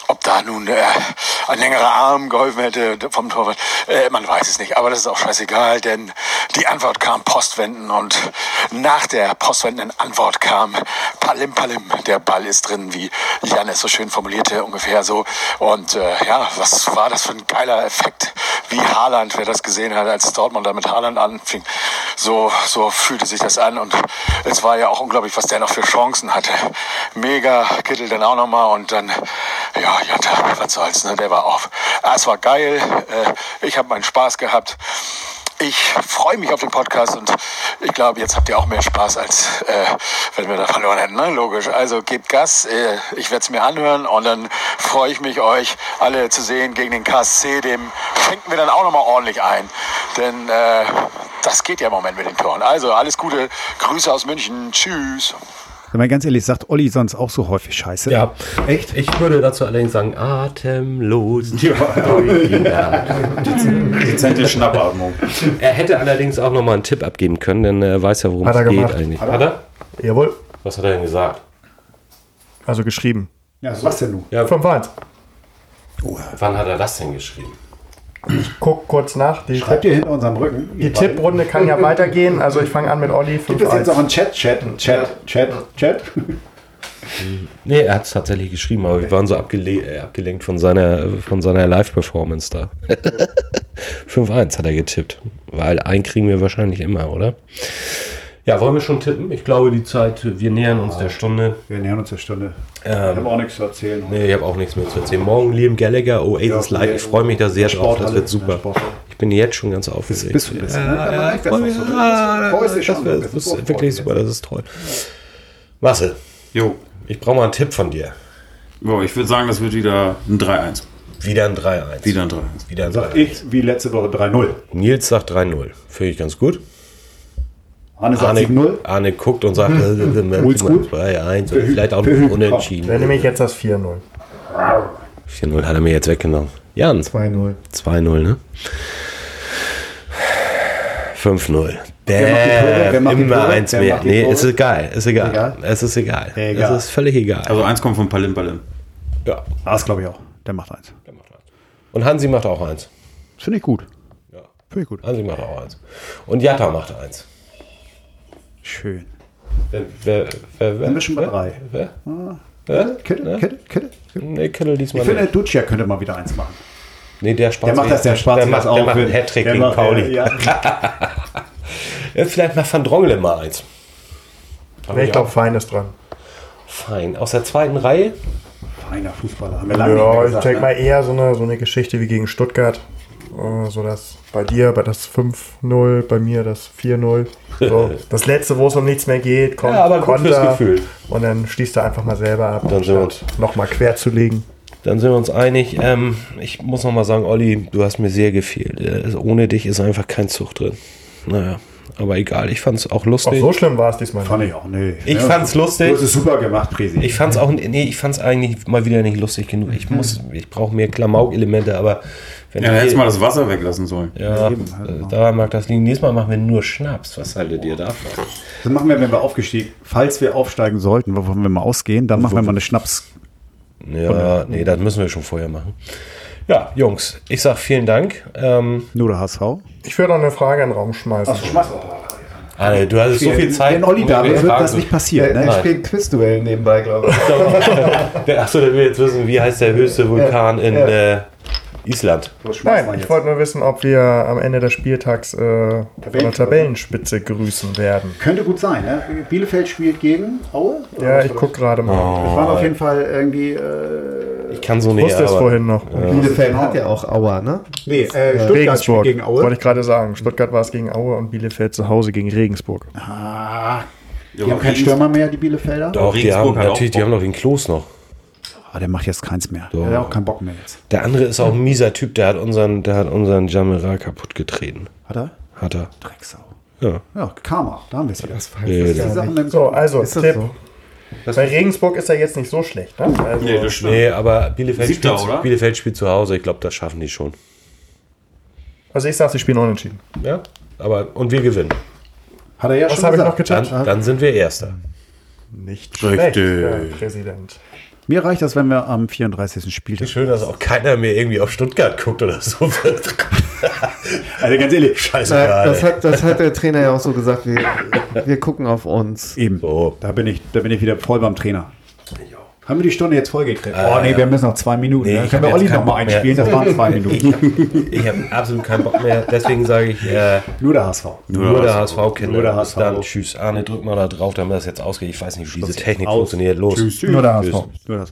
ob da nun äh, ein längerer Arm geholfen hätte vom Torwart, äh, man weiß es nicht. Aber das ist auch scheißegal, denn die Antwort kam Postwenden und nach der postwendenden Antwort kam Palim Palim. Der Ball ist drin, wie Jan es so schön formulierte, ungefähr so. Und äh, ja, was war das für ein geiler Effekt, wie Haaland, wer das gesehen hat, als Dortmund da mit Haaland anfing. So, so fühlte sich das an und es war ja auch unglaublich, was der noch für Chancen hatte. Mega Kittel dann auch nochmal und dann, ja, Jatta, was soll's, ne? der war auf. Ah, es war geil, äh, ich habe meinen Spaß gehabt. Ich freue mich auf den Podcast und ich glaube, jetzt habt ihr auch mehr Spaß, als äh, wenn wir da verloren hätten. Ne? Logisch. Also gebt Gas, äh, ich werde es mir anhören und dann freue ich mich, euch alle zu sehen gegen den KSC. Dem schenken wir dann auch nochmal ordentlich ein. Denn äh, das geht ja im Moment mit den Toren. Also alles Gute, Grüße aus München. Tschüss. Wenn man ganz ehrlich sagt, Olli sonst auch so häufig scheiße. Ja, echt? Ich würde dazu allerdings sagen, atemlos. *laughs* Ja. *laughs* Dezente Schnappatmung. Er hätte allerdings auch nochmal einen Tipp abgeben können, denn er weiß ja, worum Hat es geht gemacht. eigentlich. Hat er? Jawohl. Was hat er denn gesagt? Also geschrieben. Ja, was denn nun? Ja, 5-1. wann hat er das denn geschrieben? Ich guck kurz nach. Die, Schreibt ihr hinter unserem Rücken. die Tipprunde kann ja weitergehen. Also ich fange an mit Olli. Gibt es jetzt auch 5-1. einen Chat, Chat, Chat, Chat, Chat? Nee, er hat es tatsächlich geschrieben, aber wir waren so abgele äh, abgelenkt von seiner, von seiner Live-Performance da. *laughs* 5-1 hat er getippt. Weil einen kriegen wir wahrscheinlich immer, oder? Ja, wollen wir schon tippen? Ich glaube, die Zeit, wir nähern uns der Stunde. Wir nähern uns der Stunde. Ähm, ich habe auch nichts zu erzählen. Nee, ich habe auch nichts mehr zu erzählen. Morgen Liam Gallagher, Oasis Ja, Live. Ich freue mich da sehr drauf. Das wird super. Ich bin jetzt schon ganz aufgeregt. Bist du ein bisschen, ne? Ja, ja, ich freue mich. das. Ah, Das Das das ist wirklich super, das ist toll. Marcel, Jo. ich brauche mal einen Tipp von dir. Jo, ich würde sagen, das wird wieder ein 3-1. Wieder ein 3-1. Wieder ein 3-1. Wieder ein Sag 3-1. ich wie letzte Woche 3-0. Nils sagt 3-0. Finde ich ganz gut. Anne sagt Arne, 7-0. Arne guckt und sagt Oldschool. 2-1 und vielleicht auch Für- noch für- unentschieden. Dann nehme ich jetzt das 4-0. 4-0 hat er mir jetzt weggenommen. Jan, 2-0. 2-0, ne? 5-0. Wer macht die Tore? Wer macht die immer Tore? eins mehr. macht Nee, ist egal. Ist egal. Egal? Es ist egal. Egal. Es ist völlig egal. Also eins kommt von Palim Palim. ja. Ah, das glaube ich auch. Der macht eins. Und Hansi macht auch eins. Finde ich gut. Ja. Finde ich gut. Hansi macht auch eins. Und Jatta macht eins. Schön. Wer, wer, wer, wer, Dann du bei drei. Wer? Wer? Kittel, Ne? Kittel, Kittel. Nee, Kittel diesmal Ich finde. Ducia könnte mal wieder eins machen. Nee, der Spaß Der macht das, der Spaß der macht, der macht einen Hattrick gegen macht- Pauli. Ja, *laughs* Ja, vielleicht macht Van Drongelen mal eins. Nee, ich glaube, Fein ist dran. Fein. Aus der zweiten Reihe? feiner Fußballer. Haben wir lange Ja, ich gesagt, denke ne? mal eher so eine, so eine Geschichte wie gegen Stuttgart. Äh, So das bei dir, bei das 5-0, bei mir das 4-0. So, *laughs* das letzte, wo es um nichts mehr geht, kommt Ja, aber fürs Gefühl. Und dann schließt er einfach mal selber ab, Dann sind wir uns- nochmal quer zu legen. Dann sind wir uns einig. Ähm, ich muss noch mal sagen, Olli, du hast mir sehr gefehlt. Äh, ohne dich ist einfach kein Zug drin. Naja, aber egal. Ich fand es auch Auch lustig. so schlimm war es diesmal Fand ich auch, nee. Ich fand's lustig. Du hast es super gemacht, Presi. Ich fand's auch, nee, ich fand's eigentlich mal wieder nicht lustig genug. Ich muss, ich brauche mehr Klamauk-Elemente, aber wenn Ja, dann hättest du mal das Wasser weglassen sollen. ja, Eben, halt äh, daran mag das liegen. Nächstes Mal machen wir nur Schnaps. Was haltet ihr davon? Das machen wir, wenn wir aufgestiegen Falls wir aufsteigen sollten, wovon wir mal ausgehen, dann machen wir mal eine Schnaps. Ja, nee, das müssen wir schon vorher machen. Ja, Jungs, ich sag vielen Dank. Ähm, Nur der HSV. Ich würde noch eine Frage in den Raum schmeißen. schmeiß Anne, du hattest so viel Zeit. Wenn Olli da wird Fragen das nicht passieren. Er Ne? spielt Quizduell nebenbei, glaube ich. *laughs* Der- Achso, der will jetzt wissen, wie heißt der höchste Vulkan in äh, Island? Nein, ich wollte nur wissen, ob wir am Ende des Spieltags äh, von der Tabellenspitze grüßen werden. Könnte gut sein. Ne? Bielefeld spielt gegen Aue. Ja, ich gucke gerade mal. Es waren auf jeden Fall irgendwie. Äh, Ich kann so Ich nicht. wusste es vorhin noch. Bielefeld hat ja auch Aua, ne? nee, äh, Stuttgart Regensburg, gegen wollte Aue. ich gerade sagen. Stuttgart war es gegen Aue und Bielefeld zu Hause gegen Regensburg. Ah, die haben keinen Stürmer mehr, die Bielefelder. Doch, die Regensburg haben, natürlich, die haben noch den Klos noch. Ah, der macht jetzt keins mehr. Der hat auch keinen Bock mehr jetzt. Der andere ist auch ein mieser Typ, der hat unseren, der hat unseren Jamera kaputt getreten. Hat er? Hat er. Drecksau. Ja. Ja, Karma. Da haben wir es wieder. Das gar Sachen nicht. im- So, also Ist das Tipp. so? Bei Regensburg ist er jetzt nicht so schlecht. Ne? Also, Nee, das stimmt. Nee, aber Bielefeld, Siebter, spielt, oder? Bielefeld spielt zu Hause. Ich glaube, das schaffen die schon. also ich sage, sie spielen unentschieden. Ja, aber und wir gewinnen. Hat er ja Was schon habe ich noch getippt? Dann, dann sind wir Erster. Nicht Richtig. schlecht, Herr Präsident. Mir reicht das, wenn wir am 34. Spieltag. Schön, dass auch keiner mehr irgendwie auf Stuttgart guckt oder so. *laughs* Also ganz ehrlich, Scheißegal. Das hat, das hat der Trainer ja auch so gesagt. Wir, wir gucken auf uns. Eben. So. Da bin ich, da bin ich wieder voll beim Trainer. Haben wir die Stunde jetzt vollgekriegt? Äh, oh nee, wir müssen noch zwei Minuten. Nee, ne? ich Können hab wir Olli jetzt noch mal keinen Bock einspielen? mehr. Das waren zwei *laughs* Minuten. Ich habe absolut keinen Bock mehr. Deswegen sage ich äh, Nur der HSV. nur der HSV-Kinder. Nur der HSV. dann. Tschüss. Arne, drück mal da drauf, damit das jetzt ausgeht. Ich weiß nicht, wie diese Technik Aus. funktioniert. Los. Nur der HSV. Nur das.